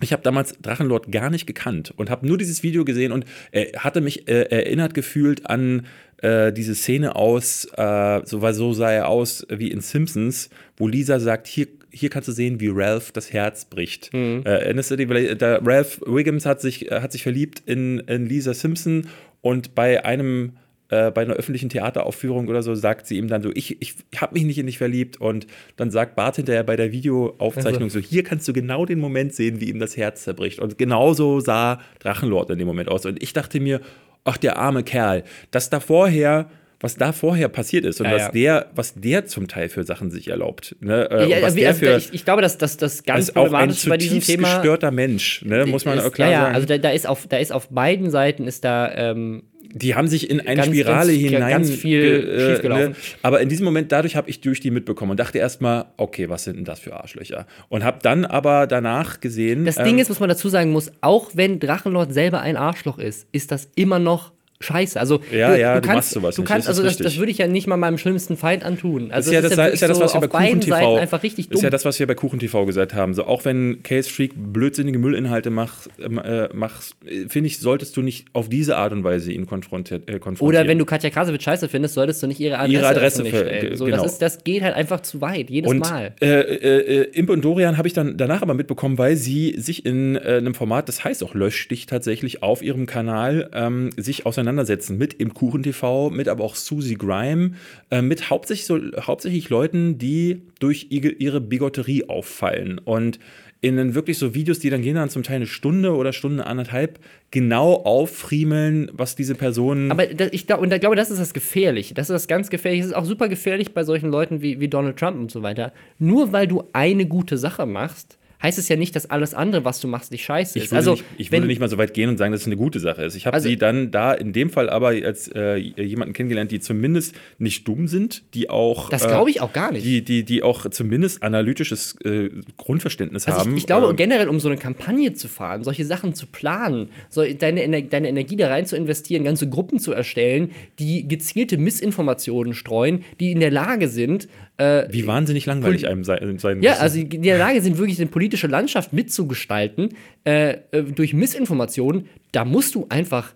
ich habe damals Drachenlord gar nicht gekannt und habe nur dieses Video gesehen und äh, hatte mich äh, erinnert gefühlt an äh, diese Szene aus, äh, so, weil so sah er aus wie in Simpsons, wo Lisa sagt, hier, hier kannst du sehen, wie Ralph das Herz bricht. Mhm. Äh, erinnerst du dich, weil, da Ralph Wiggums hat sich, äh, hat sich verliebt in, in Lisa Simpson und bei einem äh, bei einer öffentlichen Theateraufführung oder so sagt sie ihm dann so, ich, ich habe mich nicht in dich verliebt und dann sagt Bart hinterher bei der Videoaufzeichnung so, hier kannst du genau den Moment sehen, wie ihm das Herz zerbricht. Und genauso sah Drachenlord in dem Moment aus. Und ich dachte mir, ach, der arme Kerl, dass da vorher was da vorher passiert ist und Ja, was ja. der, was der zum Teil für Sachen sich erlaubt. Ne? Äh, ja, also, für, ich, ich glaube, dass das, das ganz ist auch ein bei diesem Thema gestörter Mensch, ne? muss man ist, auch klar ja, sagen. also da, da ist auf da ist auf beiden Seiten ist da ähm, die haben sich in eine Ganz- Spirale ganz- hinein. ganz viel äh, schiefgelaufen. Aber in diesem Moment, dadurch habe ich durch die mitbekommen und dachte erstmal, okay, was sind denn das für Arschlöcher? Und habe dann aber danach gesehen. Das ähm, Ding ist, was man dazu sagen muss, auch wenn Drachenlord selber ein Arschloch ist, ist das immer noch scheiße. Also Ja, ja, du kannst, machst sowas du nicht, kannst, also das, das würde ich ja nicht mal meinem schlimmsten Feind antun. Also ist ja, das, ist ja das, was so wir bei Kuchen TV einfach richtig dumm. ist ja das, was wir bei Kuchen TV gesagt haben. So auch wenn Case Freak blödsinnige Müllinhalte macht, äh, machst, äh, finde ich, solltest du nicht auf diese Art und Weise ihn konfrontier äh, konfrontieren. Oder wenn du Katja Krasowitsch scheiße findest, solltest du nicht ihre Adresse, Ihre Adresse ge- So, genau. das, ist, das geht halt einfach zu weit, jedes Und Mal. äh, äh, äh, Imp und Dorian habe ich dann danach aber mitbekommen, weil sie sich in einem Format, das heißt auch Löschstich tatsächlich, auf ihrem Kanal ähm, sich auseinandersetzen mit im Kuchen TV, mit aber auch Susie Grime, äh, mit hauptsächlich, so, hauptsächlich Leuten, die durch ihre, Bigotterie auffallen. Und in den wirklich so Videos, die dann gehen dann zum Teil eine Stunde oder Stunde anderthalb, genau auffriemeln, was diese Personen. Aber das, ich, glaub, und ich glaube, das ist das Gefährliche. Das ist das ganz Gefährliche. Es ist auch super gefährlich bei solchen Leuten wie, wie Donald Trump und so weiter. Nur weil du eine gute Sache machst, heißt es ja nicht, dass alles andere, was du machst, nicht scheiße Ich ist. würde, Also, nicht, ich wenn- würde nicht mal so weit gehen und sagen, dass es eine gute Sache ist. Ich habe Also- sie dann da in dem Fall aber als äh, jemanden kennengelernt, die zumindest nicht dumm sind, die auch. Das äh, glaube ich auch gar nicht. Die, die, die auch zumindest analytisches äh, Grundverständnis Also haben. ich, ich glaube, äh, generell, um so eine Kampagne zu fahren, solche Sachen zu planen, so deine, deine Energie da rein zu investieren, ganze Gruppen zu erstellen, die gezielte Missinformationen streuen, die in der Lage sind, äh, wie wahnsinnig langweilig einem sein, sein ja, also die in der Lage sind, wirklich die politische Landschaft mitzugestalten äh, äh, durch Missinformationen, da musst du einfach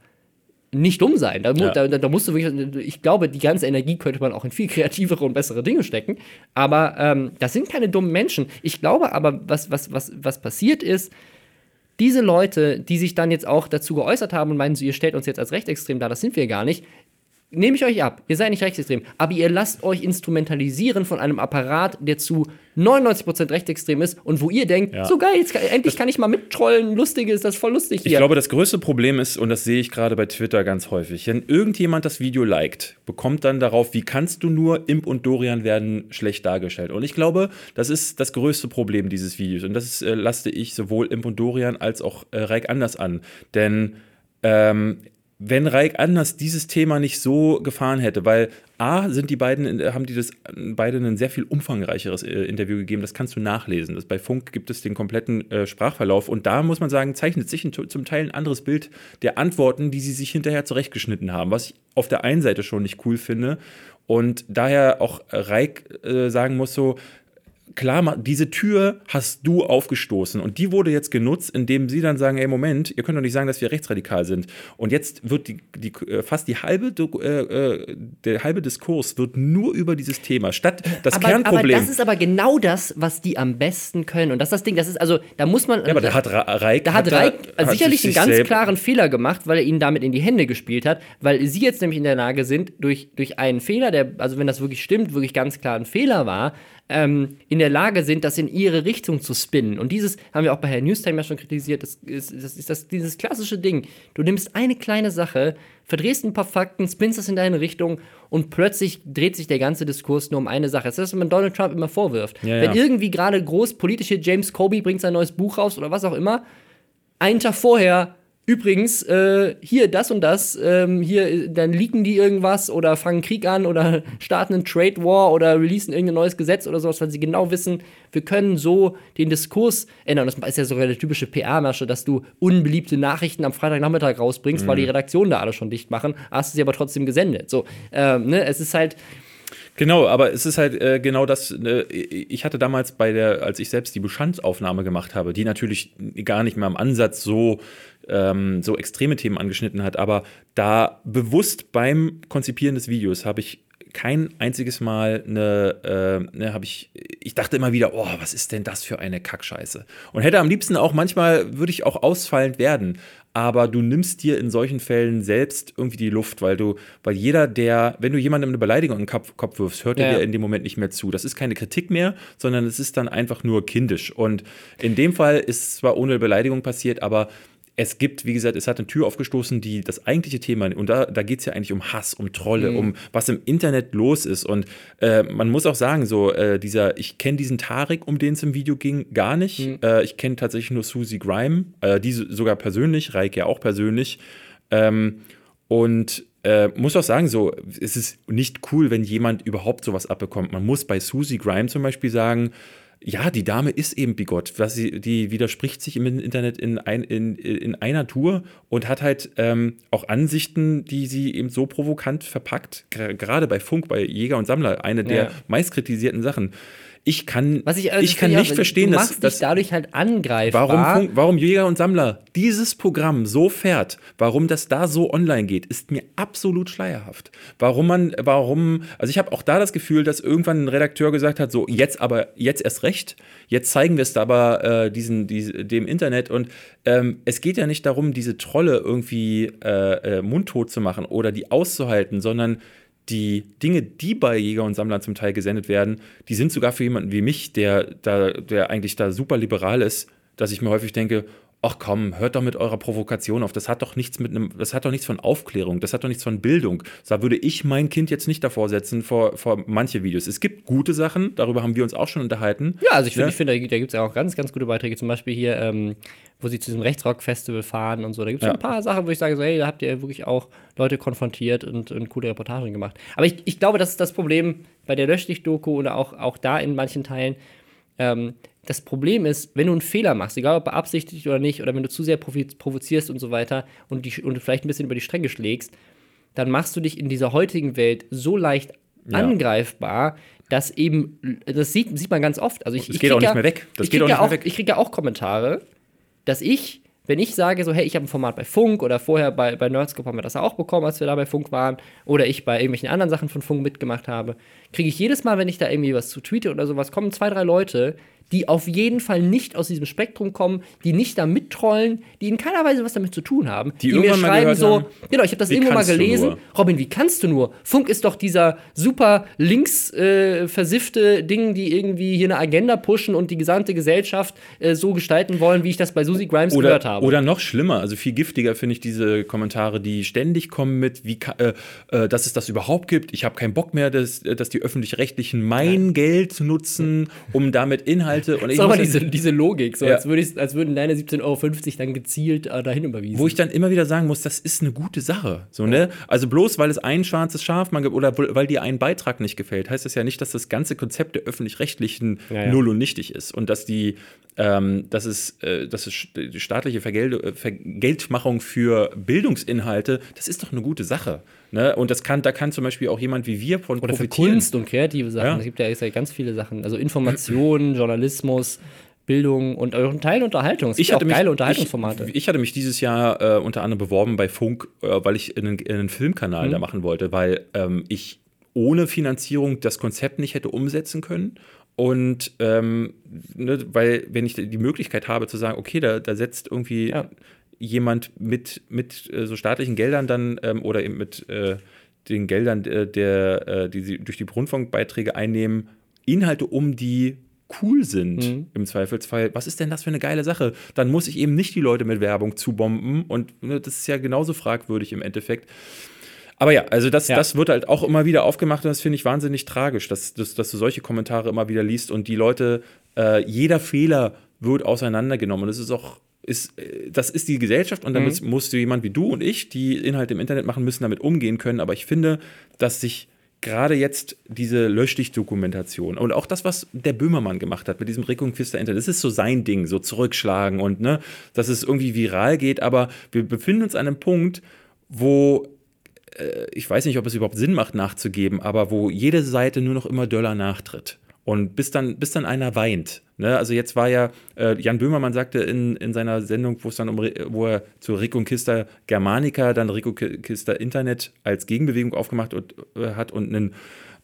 nicht dumm sein. Da, Ja. da, da musst du wirklich, ich glaube, die ganze Energie könnte man auch in viel kreativere und bessere Dinge stecken. Aber ähm, das sind keine dummen Menschen. Ich glaube aber, was, was, was, was passiert ist, diese Leute, die sich dann jetzt auch dazu geäußert haben und meinen, ihr stellt uns jetzt als rechtsextrem dar, das sind wir gar nicht, nehme ich euch ab. Ihr seid nicht rechtsextrem. Aber ihr lasst euch instrumentalisieren von einem Apparat, der zu 99% rechtsextrem ist und wo ihr denkt, Ja. so geil, jetzt endlich kann ich mal mittrollen, lustig ist, das voll lustig Ich hier. glaube, das größte Problem ist, und das sehe ich gerade bei Twitter ganz häufig, wenn irgendjemand das Video liked, bekommt dann darauf, wie kannst du nur, Imp und Dorian werden schlecht dargestellt. Und ich glaube, das ist das größte Problem dieses Videos. Und das ist, äh, laste ich sowohl Imp und Dorian als auch äh, Reik Anders an. Denn ähm, wenn Reik Anders dieses Thema nicht so gefahren hätte, weil A, sind die beiden, haben die das beide ein sehr viel umfangreicheres äh, Interview gegeben, das kannst du nachlesen. Das, bei Funk gibt es den kompletten äh, Sprachverlauf und da muss man sagen, zeichnet sich ein, zum Teil ein anderes Bild der Antworten, die sie sich hinterher zurechtgeschnitten haben, was ich auf der einen Seite schon nicht cool finde und daher auch Reik äh, sagen muss so, klar, diese Tür hast du aufgestoßen und die wurde jetzt genutzt, indem sie dann sagen, ey, Moment, ihr könnt doch nicht sagen, dass wir rechtsradikal sind. Und jetzt wird die, die äh, fast die halbe, äh, äh, der halbe Diskurs wird nur über dieses Thema, statt das aber, Kernproblem. aber das ist aber genau das, was die am besten können. Und das ist das Ding, das ist also, da muss man. ja, aber da hat Reik, Da hat Reik hat sicherlich sich einen ganz klaren Fehler gemacht, weil er ihnen damit in die Hände gespielt hat, weil sie jetzt nämlich in der Lage sind, durch, durch einen Fehler, der, also wenn das wirklich stimmt, wirklich ganz klar ein Fehler war, ähm, in der Lage sind, das in ihre Richtung zu spinnen. Und dieses haben wir auch bei Herrn Newstime ja schon kritisiert, das ist, das ist das, dieses klassische Ding. Du nimmst eine kleine Sache, verdrehst ein paar Fakten, spinnst das in deine Richtung und plötzlich dreht sich der ganze Diskurs nur um eine Sache. Das ist das, was man Donald Trump immer vorwirft. Ja, Wenn ja. irgendwie gerade groß politische James Kobe bringt sein neues Buch raus oder was auch immer, einen Tag vorher, übrigens, äh, hier das und das, ähm, hier, äh, dann leaken die irgendwas oder fangen Krieg an oder starten einen Trade War oder releasen irgendein neues Gesetz oder sowas, weil sie genau wissen, wir können so den Diskurs ändern. Das ist ja sogar eine typische PR-Masche, dass du unbeliebte Nachrichten am Freitagnachmittag rausbringst, weil die Redaktionen da alle schon dicht machen, hast du sie aber trotzdem gesendet. So, ähm, ne, es ist halt, Genau, aber es ist halt äh, genau das. Äh, ich hatte damals bei der, als ich selbst die Bestandsaufnahme gemacht habe, die natürlich gar nicht mehr im Ansatz so, ähm, so extreme Themen angeschnitten hat, aber da bewusst beim Konzipieren des Videos habe ich kein einziges Mal eine, äh, ne, habe ich, ich dachte immer wieder, oh, was ist denn das für eine Kackscheiße? Und hätte am liebsten auch manchmal, würde ich auch ausfallend werden. Aber du nimmst dir in solchen Fällen selbst irgendwie die Luft, weil du, weil jeder, der, wenn du jemandem eine Beleidigung in den Kopf, Kopf wirfst, hört er Ja. dir in dem Moment nicht mehr zu. Das ist keine Kritik mehr, sondern es ist dann einfach nur kindisch. Und in dem Fall ist zwar ohne Beleidigung passiert, aber es gibt, wie gesagt, es hat eine Tür aufgestoßen, die das eigentliche Thema, und da, da geht es ja eigentlich um Hass, um Trolle, um was im Internet los ist. Und äh, man muss auch sagen, so, äh, dieser, ich kenne diesen Tarek, um den es im Video ging, gar nicht. Äh, ich kenne tatsächlich nur Susie Grime, äh, die so- sogar persönlich, Reik ja auch persönlich. Ähm, und äh, muss auch sagen, so, es ist nicht cool, wenn jemand überhaupt sowas abbekommt. Man muss bei Susie Grime zum Beispiel sagen, ja, die Dame ist eben bigott. Was sie, die widerspricht sich im Internet in, ein, in, in einer Tour und hat halt ähm, auch Ansichten, die sie eben so provokant verpackt. Ger- Gerade bei Funk, bei Jäger und Sammler, eine der Ja. meistkritisierten Sachen. Ich kann, was ich, also ich kann finde nicht verstehen, dass, dass dadurch halt angreifbar. Warum, warum Jäger und Sammler dieses Programm so fährt, warum das da so online geht, ist mir absolut schleierhaft. Warum man, warum, also ich habe auch da das Gefühl, dass irgendwann ein Redakteur gesagt hat, so jetzt aber, jetzt erst recht, jetzt zeigen wir es aber äh, diesen, diese, dem Internet und ähm, es geht ja nicht darum, diese Trolle irgendwie äh, äh, mundtot zu machen oder die auszuhalten, sondern die Dinge, die bei Jäger und Sammlern zum Teil gesendet werden, die sind sogar für jemanden wie mich, der, da, der eigentlich da super liberal ist, dass ich mir häufig denke, ach komm, hört doch mit eurer Provokation auf. Das hat doch nichts mit einem, das hat doch nichts von Aufklärung, das hat doch nichts von Bildung. Da würde ich mein Kind jetzt nicht davor setzen vor, vor manche Videos. Es gibt gute Sachen, darüber haben wir uns auch schon unterhalten. Ja, also ich finde, ja? find, da, gibt es ja auch ganz, ganz gute Beiträge. Zum Beispiel hier, ähm, wo sie zu diesem Rechtsrock-Festival fahren und so. Da gibt es ja. ein paar Sachen, wo ich sage, so, hey, da habt ihr wirklich auch Leute konfrontiert und, und coole Reportagen gemacht. Aber ich, ich glaube, das ist das Problem bei der Löschlich-Doku oder auch, auch da in manchen Teilen. Ähm, das Problem ist, wenn du einen Fehler machst, egal ob beabsichtigt oder nicht, oder wenn du zu sehr provozierst und so weiter und, die, und vielleicht ein bisschen über die Stränge schlägst, dann machst du dich in dieser heutigen Welt so leicht ja. angreifbar, dass eben, das sieht, sieht man ganz oft. Also ich, das ich geht auch nicht ja, mehr weg. Das geht auch nicht mehr weg. Ich kriege ja auch Kommentare, dass ich, wenn ich sage, so, hey, ich habe ein Format bei Funk oder vorher bei, bei Nerdscope haben wir das auch bekommen, als wir da bei Funk waren, oder ich bei irgendwelchen anderen Sachen von Funk mitgemacht habe, kriege ich jedes Mal, wenn ich da irgendwie was zu tweete oder sowas, kommen zwei, drei Leute, die auf jeden Fall nicht aus diesem Spektrum kommen, die nicht da mittrollen, die in keiner Weise was damit zu tun haben, die, die mir schreiben so, haben, genau, ich habe das irgendwo mal gelesen, Robin, wie kannst du nur? Funk ist doch dieser super links äh, versiffte Ding, die irgendwie hier eine Agenda pushen und die gesamte Gesellschaft äh, so gestalten wollen, wie ich das bei Susie Grimes oder, gehört habe. Oder noch schlimmer, also viel giftiger finde ich diese Kommentare, die ständig kommen mit, wie äh, äh, dass es das überhaupt gibt. Ich habe keinen Bock mehr, dass, dass die öffentlich-rechtlichen mein ja. Geld nutzen, um damit Inhalte Inhalte. Und ich aber diese, diese Logik, so ja. als, würde als würden deine 17,50 Euro dann gezielt äh, dahin überwiesen. Wo ich dann immer wieder sagen muss, das ist eine gute Sache. So, ne? Also bloß weil es ein schwarzes Schaf man gibt oder weil dir ein Beitrag nicht gefällt, heißt das ja nicht, dass das ganze Konzept der öffentlich-rechtlichen null und nichtig ist. Und dass die ähm, dass, es, äh, dass es die staatliche Vergeld äh, Vergeltmachung für Bildungsinhalte, das ist doch eine gute Sache. Ne? Und das kann, da kann zum Beispiel auch jemand wie wir von Oder profitieren. für Kunst und kreative Sachen. Ja. Es gibt ja, ja ganz viele Sachen. Also Informationen, Journalismus. Bildung und euren Teil Unterhaltung. Es ich hatte auch geile mich, Unterhaltungsformate. Ich, ich, hatte mich dieses Jahr äh, unter anderem beworben bei Funk, äh, weil ich einen, einen Filmkanal mhm. da machen wollte, weil ähm, ich ohne Finanzierung das Konzept nicht hätte umsetzen können. Und ähm, ne, weil, wenn ich die Möglichkeit habe zu sagen, okay, da, da setzt irgendwie ja jemand mit, mit äh, so staatlichen Geldern dann ähm, oder eben mit äh, den Geldern, äh, der, äh, die sie durch die Rundfunkbeiträge einnehmen, Inhalte um, die cool sind mhm. im Zweifelsfall. Was ist denn das für eine geile Sache? Dann muss ich eben nicht die Leute mit Werbung zubomben und ne, das ist ja genauso fragwürdig im Endeffekt. Aber ja, also das, ja. das wird halt auch immer wieder aufgemacht und das finde ich wahnsinnig tragisch, dass, dass, dass, du solche Kommentare immer wieder liest und die Leute, äh, jeder Fehler wird auseinandergenommen. Und das ist auch ist, äh, das ist die Gesellschaft und damit mhm. musst du jemand wie du und ich, die Inhalte im Internet machen, müssen damit umgehen können. Aber ich finde, dass sich gerade jetzt diese Löschdich-Dokumentation und auch das, was der Böhmermann gemacht hat mit diesem Reconquista Internet, das ist so sein Ding, so zurückschlagen und ne, dass es irgendwie viral geht. Aber wir befinden uns an einem Punkt, wo ich weiß nicht, ob es überhaupt Sinn macht, nachzugeben, aber wo jede Seite nur noch immer Döller nachtritt. Und bis dann, bis dann einer weint. Ne? Also jetzt war ja, äh, Jan Böhmermann sagte in, in seiner Sendung, wo es dann um, wo er zu Reconquista Germanica, dann Reconquista Internet als Gegenbewegung aufgemacht und, äh, hat und einen,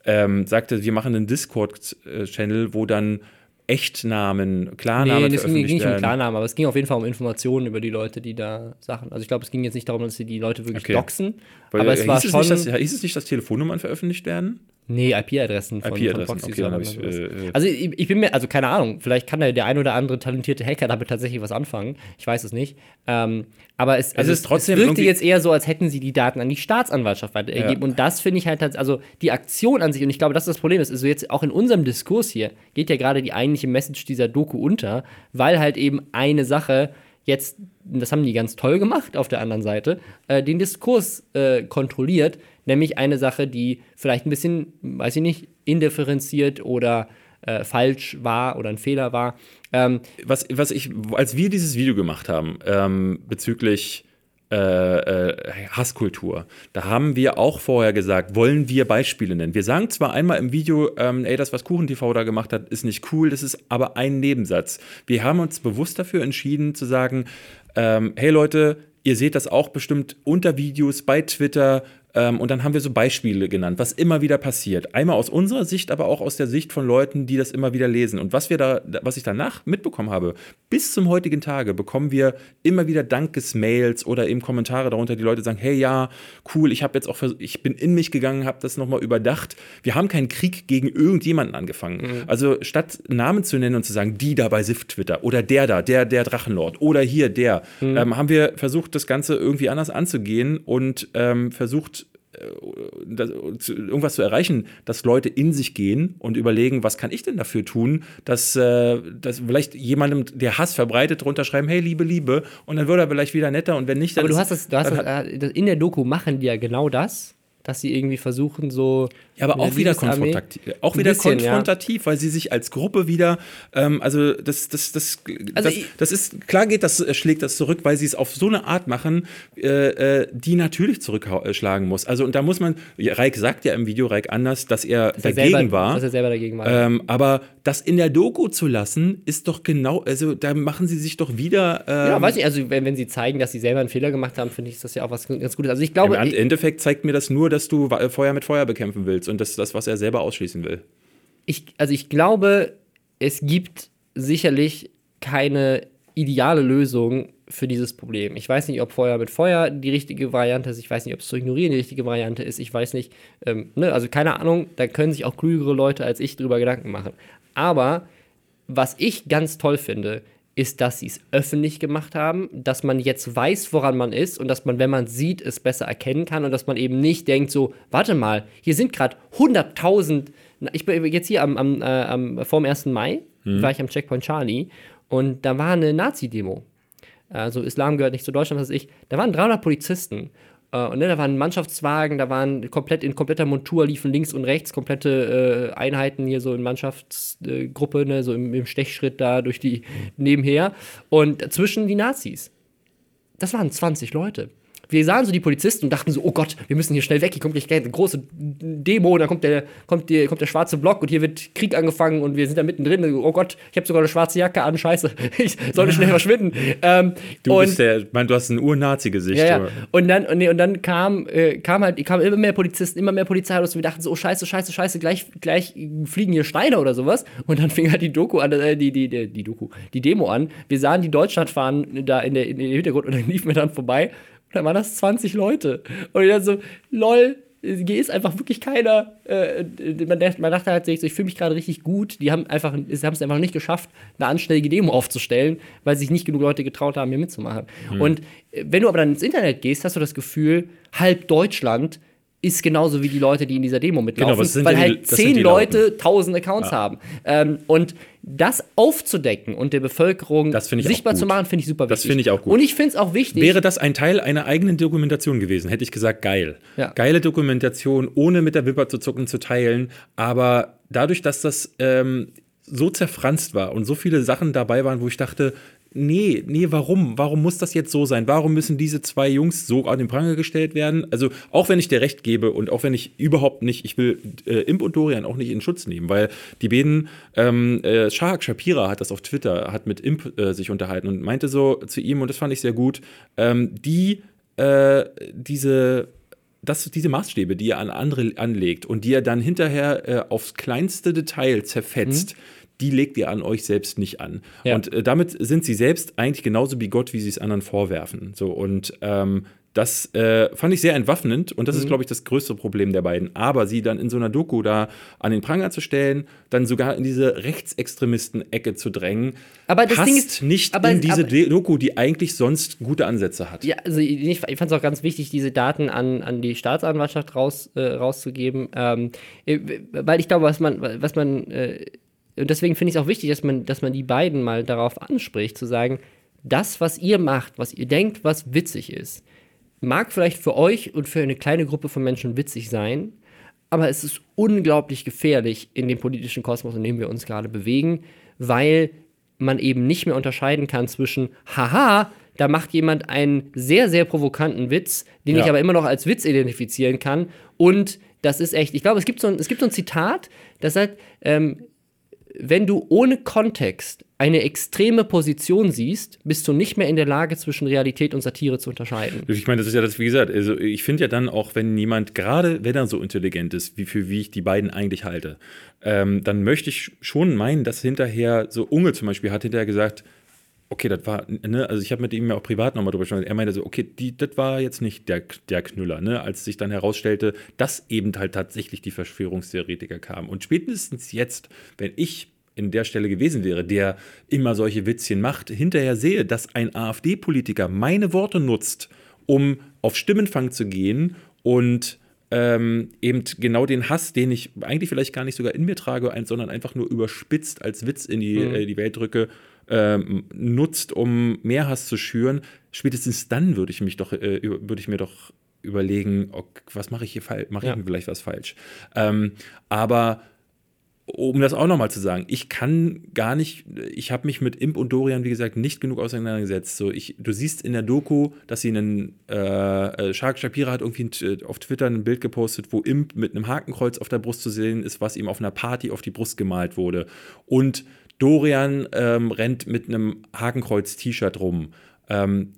ähm, sagte, wir machen einen Discord-Channel, wo dann Echtnamen, Klarnamen. Nee, es ging nicht um Klarnamen, aber es ging auf jeden Fall um Informationen über die Leute, die da Sachen. Also ich glaube, es ging jetzt nicht darum, dass sie die Leute wirklich okay. doxen. Weil, aber es äh, war schon. Es nicht, dass, hieß es nicht, dass Telefonnummern veröffentlicht werden? Nee, IP-Adressen von, IP-Adressen, von okay, ich, äh, äh, Also ich, ich, bin mir, also keine Ahnung, vielleicht kann der, der ein oder andere talentierte Hacker damit tatsächlich was anfangen. Ich weiß es nicht. Ähm, aber es, also es, ist trotzdem es wirkte jetzt eher so, als hätten sie die Daten an die Staatsanwaltschaft weitergegeben. Ja. Und das finde ich halt, also die Aktion an sich, und ich glaube, das ist das Problem, ist, also jetzt auch in unserem Diskurs hier, geht ja gerade die eigentliche Message dieser Doku unter, weil halt eben eine Sache jetzt, das haben die ganz toll gemacht auf der anderen Seite, äh, den Diskurs äh, kontrolliert, nämlich eine Sache, die vielleicht ein bisschen, weiß ich nicht, indifferenziert oder äh, falsch war oder ein Fehler war. Ähm, was, was ich, als wir dieses Video gemacht haben ähm, bezüglich äh, äh, Hasskultur. Da haben wir auch vorher gesagt, wollen wir Beispiele nennen. Wir sagen zwar einmal im Video, ähm, ey, das, was KuchenTV da gemacht hat, ist nicht cool, das ist aber ein Nebensatz. Wir haben uns bewusst dafür entschieden zu sagen, ähm, hey Leute, ihr seht das auch bestimmt unter Videos bei Twitter, und dann haben wir so Beispiele genannt, was immer wieder passiert. Einmal aus unserer Sicht, aber auch aus der Sicht von Leuten, die das immer wieder lesen. Und was wir da, was ich danach mitbekommen habe, bis zum heutigen Tage bekommen wir immer wieder Dankesmails oder eben Kommentare darunter, die Leute sagen, hey ja, cool, ich habe jetzt auch, ich bin in mich gegangen, habe das nochmal überdacht. Wir haben keinen Krieg gegen irgendjemanden angefangen. Mhm. Also statt Namen zu nennen und zu sagen, die da bei SIF Twitter oder der da, der, der Drachenlord oder hier der, mhm. ähm, haben wir versucht, das Ganze irgendwie anders anzugehen und ähm, versucht, das, irgendwas zu erreichen, dass Leute in sich gehen und überlegen, was kann ich denn dafür tun, dass, äh, dass vielleicht jemandem, der Hass verbreitet, drunter schreiben, hey, Liebe, Liebe, und dann wird er vielleicht wieder netter und wenn nicht, dann. Aber du hast das, du hast das, äh, in der Doku machen die ja genau das dass sie irgendwie versuchen, so. Ja, aber auch wieder konfrontativ. Auch wieder bisschen, konfrontativ, ja. weil sie sich als Gruppe wieder, ähm, also das, das, das, also das, das, ist, klar geht das, äh, schlägt das zurück, weil sie es auf so eine Art machen, äh, äh die natürlich zurückschlagen muss. Also, und da muss man, ja, Reik sagt ja im Video, Reik anders, dass er dass dagegen er selber, war. Dass er selber dagegen war. Ähm, aber das in der Doku zu lassen, ist doch genau, also da machen sie sich doch wieder. Ähm, ja, weiß ich, also wenn, wenn sie zeigen, dass sie selber einen Fehler gemacht haben, finde ich das ja auch was ganz Gutes. Also ich glaube. Im Endeffekt zeigt mir das nur, dass du Feuer mit Feuer bekämpfen willst und das ist das, was er selber ausschließen will. Ich, also ich glaube, es gibt sicherlich keine ideale Lösung für dieses Problem. Ich weiß nicht, ob Feuer mit Feuer die richtige Variante ist. Ich weiß nicht, ob es zu ignorieren die richtige Variante ist. Ich weiß nicht, ähm, ne? also keine Ahnung, da können sich auch klügere Leute als ich drüber Gedanken machen. Aber was ich ganz toll finde, ist, dass sie es öffentlich gemacht haben, dass man jetzt weiß, woran man ist und dass man, wenn man sieht, es besser erkennen kann und dass man eben nicht denkt, so, warte mal, hier sind gerade 100.000, ich bin jetzt hier am, am, äh, am vorm 1. Mai, mhm. war ich am Checkpoint Charlie und da war eine Nazi-Demo. Also Islam gehört nicht zu Deutschland, was weiß ich. Da waren 300 Polizisten und ne, da waren Mannschaftswagen, da waren komplett in kompletter Montur liefen links und rechts komplette äh, Einheiten hier so in Mannschaftsgruppe, ne, so im, im, Stechschritt da durch die nebenher und zwischen die Nazis. Das waren 20 Leute wir sahen so die Polizisten und dachten so, oh Gott, wir müssen hier schnell weg, hier kommt gleich eine große Demo, und dann kommt der, kommt, der, kommt der schwarze Block und hier wird Krieg angefangen und wir sind da mittendrin. Oh Gott, ich habe sogar eine schwarze Jacke an, scheiße, ich sollte schnell verschwinden. Ähm, du und, bist der, mein, du hast ein Ur-Nazi-Gesicht. Ja, ja. Und dann, und, nee, und dann kam, äh, kam halt, kamen immer mehr Polizisten, immer mehr Polizeiautos und wir dachten so, oh scheiße, scheiße, scheiße, gleich, gleich fliegen hier Steine oder sowas. Und dann fing halt die Doku an, äh, die, die, die, die Doku, die Demo an. Wir sahen die Deutschlandfahnen da in der, in der Hintergrund und dann liefen wir dann vorbei dann waren das 20 Leute. Und ich dachte so, lol, hier ist einfach wirklich keiner. Äh, man, man, dachte halt, ich fühle mich gerade richtig gut. Die haben einfach, haben es einfach nicht geschafft, eine anständige Demo aufzustellen, weil sich nicht genug Leute getraut haben, hier mitzumachen. Mhm. Und äh, wenn du aber dann ins Internet gehst, hast du das Gefühl, halb Deutschland ist genauso wie die Leute, die in dieser Demo mitlaufen, genau, weil halt zehn Leute tausend Accounts ja. haben. Ähm, und das aufzudecken und der Bevölkerung sichtbar zu machen, finde ich super wichtig. Das finde ich auch gut. Und ich finde es auch wichtig. Wäre das ein Teil einer eigenen Dokumentation gewesen, hätte ich gesagt, geil. Ja. Geile Dokumentation, ohne mit der Wipper zu zucken, zu teilen. Aber dadurch, dass das ähm, so zerfranst war und so viele Sachen dabei waren, wo ich dachte, nee, nee, warum? Warum muss das jetzt so sein? Warum müssen diese zwei Jungs so an den Pranger gestellt werden? Also, auch wenn ich dir recht gebe und auch wenn ich überhaupt nicht, ich will äh, Imp und Dorian auch nicht in Schutz nehmen, weil die beiden, ähm, äh, Shahak Shapira hat das auf Twitter, hat mit Imp äh, sich unterhalten und meinte so zu ihm, und das fand ich sehr gut, ähm, die, äh, diese, das, diese Maßstäbe, die er an andere anlegt und die er dann hinterher äh, aufs kleinste Detail zerfetzt, mhm die legt ihr an euch selbst nicht an. Ja. Und äh, damit sind sie selbst eigentlich genauso wie Gott, wie sie es anderen vorwerfen. So und ähm, das äh, fand ich sehr entwaffnend und das mhm. ist, glaube ich, das größte Problem der beiden. Aber sie dann in so einer Doku da an den Pranger zu stellen, dann sogar in diese Rechtsextremisten-Ecke zu drängen, aber das passt Ding ist, nicht aber, in diese aber, Doku, die eigentlich sonst gute Ansätze hat. Ja, also ich, ich fand es auch ganz wichtig, diese Daten an, an die Staatsanwaltschaft raus, äh, rauszugeben, ähm, äh, weil ich glaube, was man, was man äh, und deswegen finde ich es auch wichtig, dass man, dass man die beiden mal darauf anspricht, zu sagen, das, was ihr macht, was ihr denkt, was witzig ist, mag vielleicht für euch und für eine kleine Gruppe von Menschen witzig sein, aber es ist unglaublich gefährlich in dem politischen Kosmos, in dem wir uns gerade bewegen, weil man eben nicht mehr unterscheiden kann zwischen, haha, da macht jemand einen sehr, sehr provokanten Witz, den ja. ich aber immer noch als Witz identifizieren kann. Und das ist echt, ich glaube, es gibt so ein, es gibt so ein Zitat, das sagt, ähm, wenn du ohne Kontext eine extreme Position siehst, bist du nicht mehr in der Lage, zwischen Realität und Satire zu unterscheiden. Ich meine, das ist ja das, wie gesagt, also ich finde ja dann auch, wenn jemand, gerade wenn er so intelligent ist, wie für wie ich die beiden eigentlich halte, ähm, dann möchte ich schon meinen, dass hinterher, so Unge zum Beispiel hat hinterher gesagt, okay, das war, ne, also ich habe mit ihm ja auch privat nochmal drüber gesprochen. Er meinte so, okay, die, das war jetzt nicht der, der Knüller, ne, als sich dann herausstellte, dass eben halt tatsächlich die Verschwörungstheoretiker kamen. Und spätestens jetzt, wenn ich in der Stelle gewesen wäre, der immer solche Witzchen macht, hinterher sehe, dass ein AfD-Politiker meine Worte nutzt, um auf Stimmenfang zu gehen und ähm, eben genau den Hass, den ich eigentlich vielleicht gar nicht sogar in mir trage, sondern einfach nur überspitzt als Witz in die, Mhm. äh, die Welt drücke, ähm, nutzt, um mehr Hass zu schüren, spätestens dann würde ich mich doch, äh, würde ich mir doch überlegen, ok, was mache ich hier falsch, mache ich Ja. vielleicht was falsch. Ähm, aber um das auch nochmal zu sagen, ich kann gar nicht, ich habe mich mit Imp und Dorian, wie gesagt, nicht genug auseinandergesetzt. So, ich, du siehst in der Doku, dass sie einen, äh, äh, Shark Shapira hat irgendwie ein, äh, auf Twitter ein Bild gepostet, wo Imp mit einem Hakenkreuz auf der Brust zu sehen ist, was ihm auf einer Party auf die Brust gemalt wurde. Und Dorian ähm, rennt mit einem Hakenkreuz-T-Shirt rum. Ähm,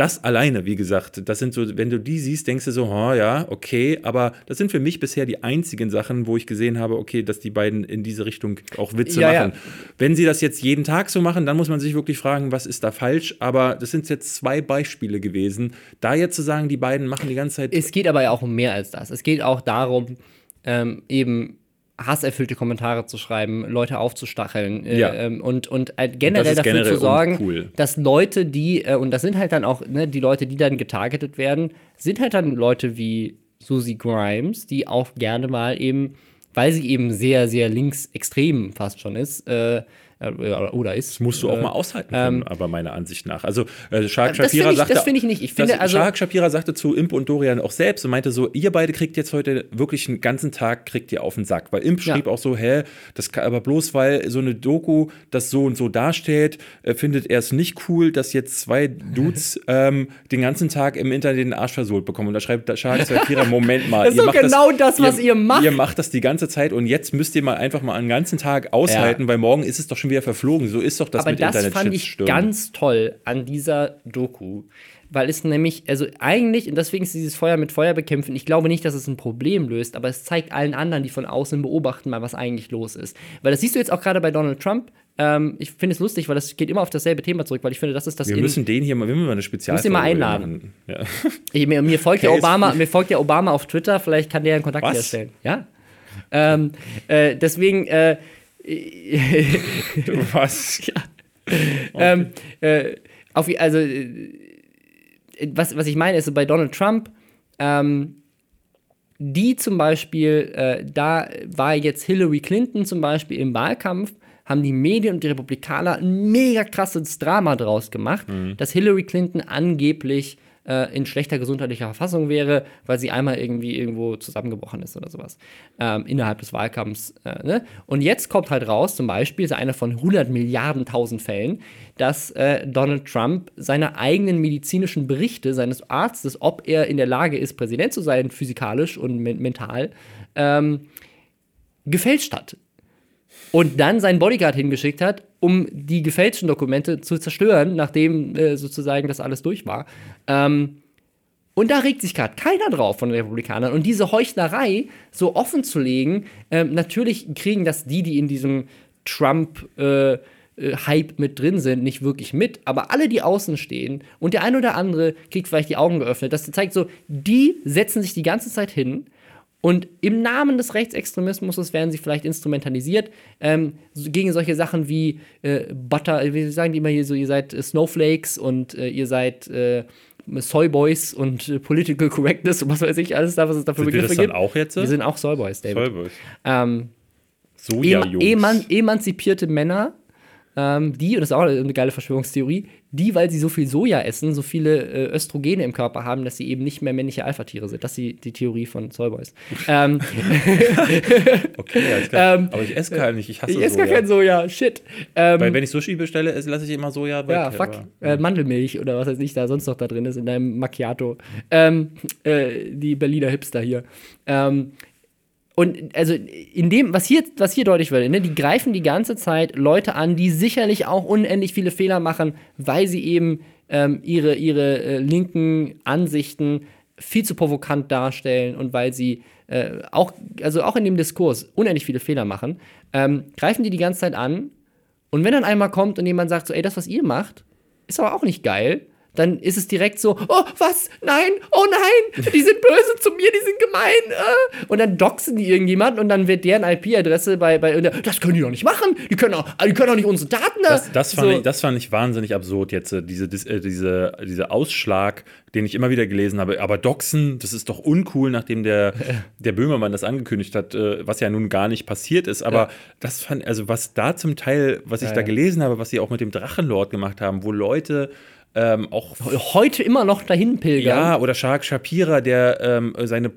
das alleine, wie gesagt, das sind so, wenn du die siehst, denkst du so, oh, ja, okay, aber das sind für mich bisher die einzigen Sachen, wo ich gesehen habe, okay, dass die beiden in diese Richtung auch Witze Ja, ja. machen. Wenn sie das jetzt jeden Tag so machen, dann muss man sich wirklich fragen, was ist da falsch, aber das sind jetzt zwei Beispiele gewesen. Da jetzt zu sagen, die beiden machen die ganze Zeit Es geht aber ja auch um mehr als das. Es geht auch darum, ähm, eben hasserfüllte Kommentare zu schreiben, Leute aufzustacheln äh, Ja. ähm, und, und äh, generell ist dafür generell zu sorgen, uncool. dass Leute, die, äh, und das sind halt dann auch, ne, die Leute, die dann getargetet werden, sind halt dann Leute wie Susie Grimes, die auch gerne mal eben, weil sie eben sehr, sehr linksextrem fast schon ist, äh, oder ist. Das musst du auch äh, mal aushalten können, aber meiner Ansicht nach. Also äh, Shark Das Shapira ich- sagte, das finde ich nicht. Ich finde, das, also- Shark Shapira sagte zu Imp und Dorian auch selbst und meinte so, ihr beide kriegt jetzt heute wirklich einen ganzen Tag kriegt ihr auf den Sack, weil Imp Ja. schrieb auch so, hä, das kann, aber bloß weil so eine Doku das so und so darstellt, äh, findet er es nicht cool, dass jetzt zwei Dudes ähm, den ganzen Tag im Internet den Arsch versohlt bekommen. Und da schreibt Shark Shapira, Moment mal, Das ist ihr doch macht genau das, was ihr macht. Ihr macht das die ganze Zeit und jetzt müsst ihr mal einfach mal einen ganzen Tag aushalten, weil morgen ist es doch schon wieder verflogen. So ist doch das Aber mit das Internet fand ich ganz toll an dieser Doku. Weil es nämlich, also eigentlich, und deswegen ist dieses Feuer mit Feuer bekämpfen, ich glaube nicht, dass es ein Problem löst, aber es zeigt allen anderen, die von außen beobachten, mal, was eigentlich los ist. Weil das siehst du jetzt auch gerade bei Donald Trump. Ähm, ich finde es lustig, weil das geht immer auf dasselbe Thema zurück, weil ich finde, das ist das Wir müssen den hier mal, wir müssen mal eine Spezial. Müssen wir mal einladen. Ja. Ich, mir, mir, folgt ja Obama, mir folgt ja Obama auf Twitter, vielleicht kann der einen Kontakt Was? herstellen. Ja. Ähm, äh, deswegen, äh, Du was? Ähm, äh, auf, also, äh, was, was ich meine, ist so bei Donald Trump, ähm, die zum Beispiel, äh, da war jetzt Hillary Clinton zum Beispiel im Wahlkampf, haben die Medien und die Republikaner ein mega krasses Drama draus gemacht, dass Hillary Clinton angeblich äh, in schlechter gesundheitlicher Verfassung wäre, weil sie einmal irgendwie irgendwo zusammengebrochen ist oder sowas ähm, innerhalb des Wahlkampfs. Äh, ne? Und jetzt kommt halt raus, zum Beispiel, ist einer von 100 Milliarden tausend Fällen, dass äh, Donald Trump seine eigenen medizinischen Berichte seines Arztes, ob er in der Lage ist, Präsident zu sein, physikalisch und men mental, ähm, gefälscht hat. Und dann seinen Bodyguard hingeschickt hat, um die gefälschten Dokumente zu zerstören, nachdem äh, sozusagen das alles durch war. Ähm, und da regt sich gerade keiner drauf von den Republikanern. Und diese Heuchlerei so offen zu legen, ähm, natürlich kriegen das die, die in diesem Trump- äh, äh, Hype mit drin sind, nicht wirklich mit, aber alle, die außen stehen und der ein oder andere kriegt vielleicht die Augen geöffnet. Das zeigt so, die setzen sich die ganze Zeit hin und im Namen des Rechtsextremismus werden sie vielleicht instrumentalisiert ähm, gegen solche Sachen wie äh, Butter, wie sagen die immer hier so, ihr seid äh, Snowflakes und äh, ihr seid äh, Soyboys und äh, Political Correctness und was weiß ich alles da, was es da für Sind wir Begriffe das dann gibt. auch jetzt? Wir sind auch Soyboys, David. Vollbus. Ähm, Soja, Eman Jungs. eman emanzipierte Männer, ähm, die, und das ist auch eine geile Verschwörungstheorie, die, weil sie so viel Soja essen, so viele äh, Östrogene im Körper haben, dass sie eben nicht mehr männliche Alpha-Tiere sind. Das ist die, die Theorie von Soyboys. ähm, Okay, alles klar. Ähm, aber ich esse gar nicht, ich hasse ich esse gar Soja. kein Soja, shit. Ähm, Weil wenn ich Sushi bestelle, lasse ich immer Soja weg. ja, fuck. Äh, Mandelmilch oder was weiß ich da sonst noch da drin ist in deinem Macchiato. Ähm, äh, die Berliner Hipster hier. Und also in dem, was hier, was hier deutlich wird, ne, die greifen die ganze Zeit Leute an, die sicherlich auch unendlich viele Fehler machen, weil sie eben ähm, ihre, ihre äh, linken Ansichten viel zu provokant darstellen und weil sie äh, auch, also auch in dem Diskurs unendlich viele Fehler machen, ähm, greifen die die ganze Zeit an. Und wenn dann einmal kommt und jemand sagt so, ey, das, was ihr macht, ist aber auch nicht geil, dann ist es direkt so, oh, was? Nein, oh nein, die sind böse zu mir, die sind gemein. Äh. Und dann doxen die irgendjemanden und dann wird deren IP-Adresse bei, bei, das können die doch nicht machen, die können auch, die können auch nicht unsere Daten. Das, das, fand, so. ich, das fand ich wahnsinnig absurd jetzt, äh, diese, äh, diese, diese Ausschlag, den ich immer wieder gelesen habe. Aber doxen, das ist doch uncool, nachdem der, der Böhmermann das angekündigt hat, äh, was ja nun gar nicht passiert ist. Aber ja. das fand, also was da zum Teil, was ich ja, da gelesen habe, was sie auch mit dem Drachenlord gemacht haben, wo Leute ähm, auch heute immer noch dahin pilgern. Ja, oder Shark Shapira, der ähm, seine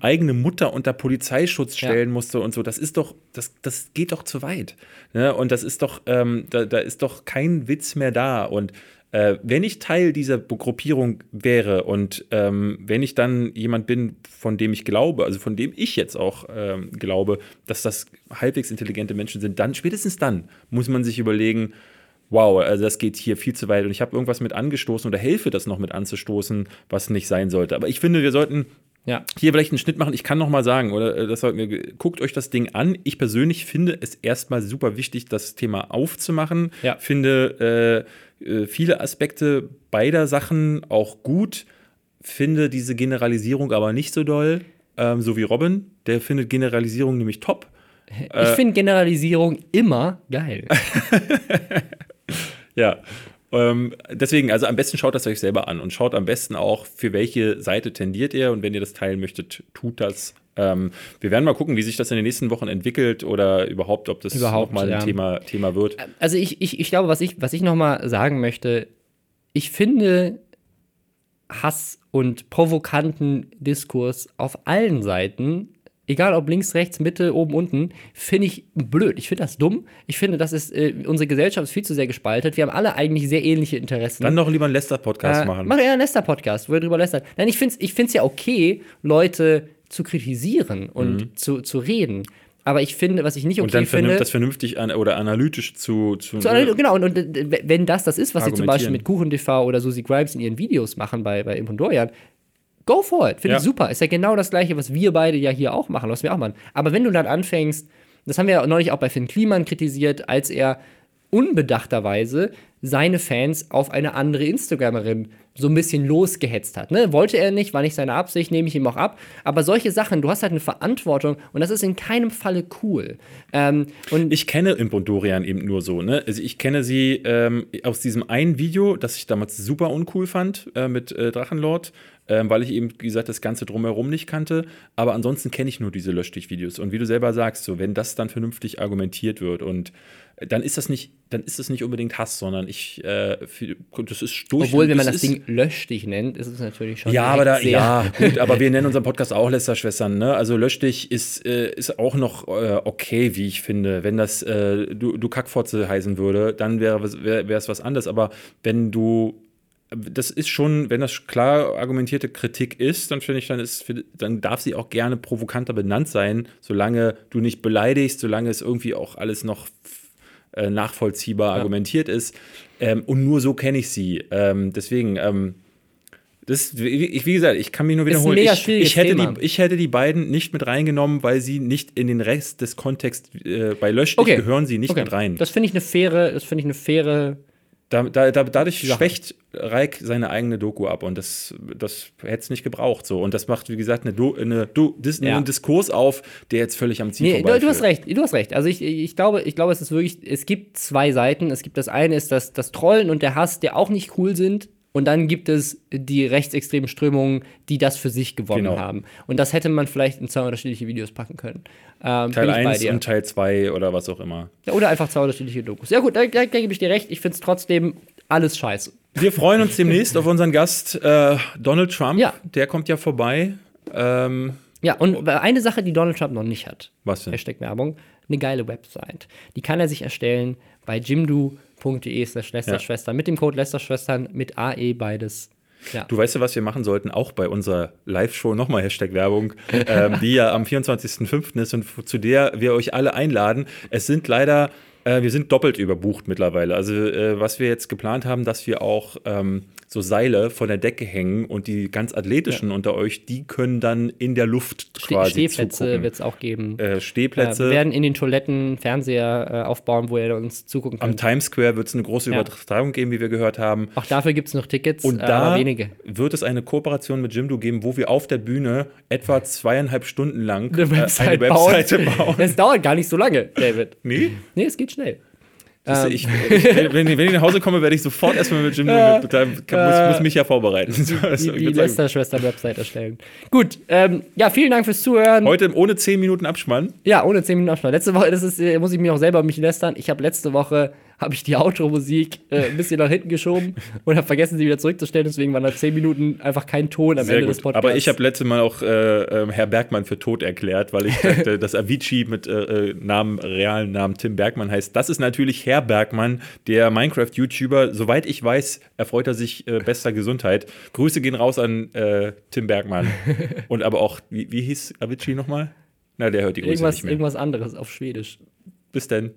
eigene Mutter unter Polizeischutz stellen ja. musste und so. Das ist doch, das, das geht doch zu weit. Ne? Und das ist doch, ähm, da, da ist doch kein Witz mehr da. Und äh, wenn ich Teil dieser Gruppierung wäre und ähm, wenn ich dann jemand bin, von dem ich glaube, also von dem ich jetzt auch ähm, glaube, dass das halbwegs intelligente Menschen sind, dann spätestens dann muss man sich überlegen, wow, also das geht hier viel zu weit und ich habe irgendwas mit angestoßen oder helfe das noch mit anzustoßen, was nicht sein sollte. Aber ich finde, wir sollten ja. hier vielleicht einen Schnitt machen. Ich kann noch mal sagen, oder äh, das sollten wir, guckt euch das Ding an. Ich persönlich finde es erstmal super wichtig, das Thema aufzumachen. Ja. Finde äh, äh, viele Aspekte beider Sachen auch gut. Finde diese Generalisierung aber nicht so doll, ähm, so wie Robin. Der findet Generalisierung nämlich top. Ich äh, finde Generalisierung immer geil. Ja. Ähm, deswegen, also am besten schaut das euch selber an und schaut am besten auch, für welche Seite tendiert ihr und wenn ihr das teilen möchtet, tut das. Ähm, wir werden mal gucken, wie sich das in den nächsten Wochen entwickelt oder überhaupt, ob das überhaupt mal ein ja. Thema, Thema wird. Also ich, ich, ich glaube, was ich, was ich noch mal sagen möchte, ich finde Hass und provokanten Diskurs auf allen Seiten egal ob links, rechts, Mitte, oben, unten, finde ich blöd. Ich finde das dumm. Ich finde, das ist, äh, unsere Gesellschaft ist viel zu sehr gespalten. Wir haben alle eigentlich sehr ähnliche Interessen. Dann doch lieber einen Lester-Podcast äh, machen. Mach eher einen Lester-Podcast, wo wir drüber lästern. Nein, ich finde es ich find's ja okay, Leute zu kritisieren und mhm. zu, zu reden. Aber ich finde, was ich nicht okay und dann finde. das vernünftig an, oder analytisch zu. zu, zu genau, und, und, wenn das das ist, was sie zum Beispiel mit KuchenTV oder Susi Grimes in ihren Videos machen bei, bei Imp und Dorian, Go for it. Finde ja. ich super. Ist ja genau das Gleiche, was wir beide ja hier auch machen, was wir auch machen. Aber wenn du dann anfängst, das haben wir ja neulich auch bei Finn Kliman kritisiert, als er unbedachterweise seine Fans auf eine andere Instagramerin so ein bisschen losgehetzt hat. Ne? Wollte er nicht, war nicht seine Absicht, nehme ich ihm auch ab. Aber solche Sachen, du hast halt eine Verantwortung und das ist in keinem Falle cool. Ähm, und ich kenne Imp und Dorian eben nur so. Ne? Also ich kenne sie ähm, aus diesem einen Video, das ich damals super uncool fand äh, mit äh, Drachenlord ähm, weil ich eben, wie gesagt, das Ganze drumherum nicht kannte. Aber ansonsten kenne ich nur diese Löschstich-Videos. Und wie du selber sagst, so, wenn das dann vernünftig argumentiert wird und äh, dann ist das nicht, dann ist das nicht unbedingt Hass, sondern ich, äh, das ist durch. Obwohl, wenn man das Ding Löschstich nennt, ist es natürlich schon. Ja, aber da, ja, gut, aber wir nennen unseren Podcast auch Lästerschwestern, ne? Also Löschstich ist, äh, ist auch noch äh, okay, wie ich finde. Wenn das äh, du, du Kackfotze heißen würde, dann wäre es wär, was anderes. Aber wenn du das ist schon, wenn das klar argumentierte Kritik ist, dann finde ich, dann, ist, dann darf sie auch gerne provokanter benannt sein, solange du nicht beleidigst, solange es irgendwie auch alles noch äh, nachvollziehbar ja. argumentiert ist. Ähm, und nur so kenne ich sie. Ähm, deswegen, ähm, das, wie, wie, gesagt, ich kann mich nur wiederholen. Ich, ich, hätte die, ich hätte die beiden nicht mit reingenommen, weil sie nicht in den Rest des Kontexts äh, bei Lösch okay. gehören sie nicht okay. mit rein. Das finde ich eine faire, das finde ich eine faire da, da, da, dadurch ja. schwächt Reik seine eigene Doku ab und das, das hätte es nicht gebraucht. So. Und das macht, wie gesagt, eine, Do, eine Do, Dis, ja. einen Diskurs auf, der jetzt völlig am Ziel nee, vorbei du, du hast recht, du hast recht. Also ich, ich, glaube, ich glaube, es ist wirklich, es gibt zwei Seiten. Es gibt das eine ist das, das Trollen und der Hass, der auch nicht cool sind. Und dann gibt es die rechtsextremen Strömungen, die das für sich gewonnen genau. haben. Und das hätte man vielleicht in zwei unterschiedliche Videos packen können. Ähm, Teil 1 und Teil 2 oder was auch immer. Ja, oder einfach zwei unterschiedliche Dokus. Ja gut, da, da, da gebe ich dir recht. Ich finde es trotzdem alles scheiße. Wir freuen uns demnächst auf unseren Gast äh, Donald Trump. Ja. Der kommt ja vorbei. Ähm, ja, und eine Sache, die Donald Trump noch nicht hat. Was denn? Hashtag Werbung. Eine geile Website. Die kann er sich erstellen bei jimdo.de slash Lästerschwestern ja. mit dem Code Lästerschwestern mit AE beides Ja. Du weißt ja, was wir machen sollten, auch bei unserer Live-Show, nochmal Hashtag Werbung, ähm, die ja am 24.05. ist und zu der wir euch alle einladen. Es sind leider, äh, wir sind doppelt überbucht mittlerweile. Also äh, was wir jetzt geplant haben, dass wir auch ähm, so Seile von der Decke hängen und die ganz athletischen unter euch, die können dann in der Luft Ste quasi Stehplätze wird es auch geben. Äh, Äh, Stehplätze. wir werden in den Toiletten Fernseher äh, aufbauen, wo ihr uns zugucken Am könnt. Times Square wird es eine große Ja. Übertragung geben, wie wir gehört haben. Auch dafür gibt es noch Tickets, Und äh, da aber wenige. wird es eine Kooperation mit Jimdo geben, wo wir auf der Bühne etwa zweieinhalb Stunden lang Eine äh, Website, eine Webseite bauen. bauen. Das dauert gar nicht so lange, David. Nee? Nee, es geht schnell. Siehste, Ähm. ich, ich, wenn, ich nach Hause komme, werde ich sofort erstmal mit Jimdo, Äh, mit, muss, muss mich ja vorbereiten. Die die sagen, Lester-Schwestern-Website erstellen. Gut, ähm, ja, vielen Dank fürs Zuhören. heute ohne 10 Minuten Abspann. Ja, ohne 10 Minuten Abstand. Letzte Woche, das ist, äh, muss ich mir auch selber mich lästern. Ich habe letzte Woche habe ich die Outro-Musik äh, ein bisschen nach hinten geschoben und habe vergessen, sie wieder zurückzustellen. Deswegen waren da 10 Minuten einfach kein Ton am Sehr Ende des gut. Podcasts. Aber ich habe letztes Mal auch äh, ähm, Herr Bergmann für tot erklärt, weil ich dachte, dass Avicii mit äh, äh, Namen, realen Namen Tim Bergmann heißt. Das ist natürlich Herr Bergmann, der Minecraft-YouTuber. Soweit ich weiß, erfreut er sich äh, bester Gesundheit. Grüße gehen raus an äh, Tim Bergmann. Und aber auch, wie, wie hieß Avicii nochmal? Na, der hört die Grüße irgendwas, nicht mehr. irgendwas anderes auf Schwedisch. Bis denn.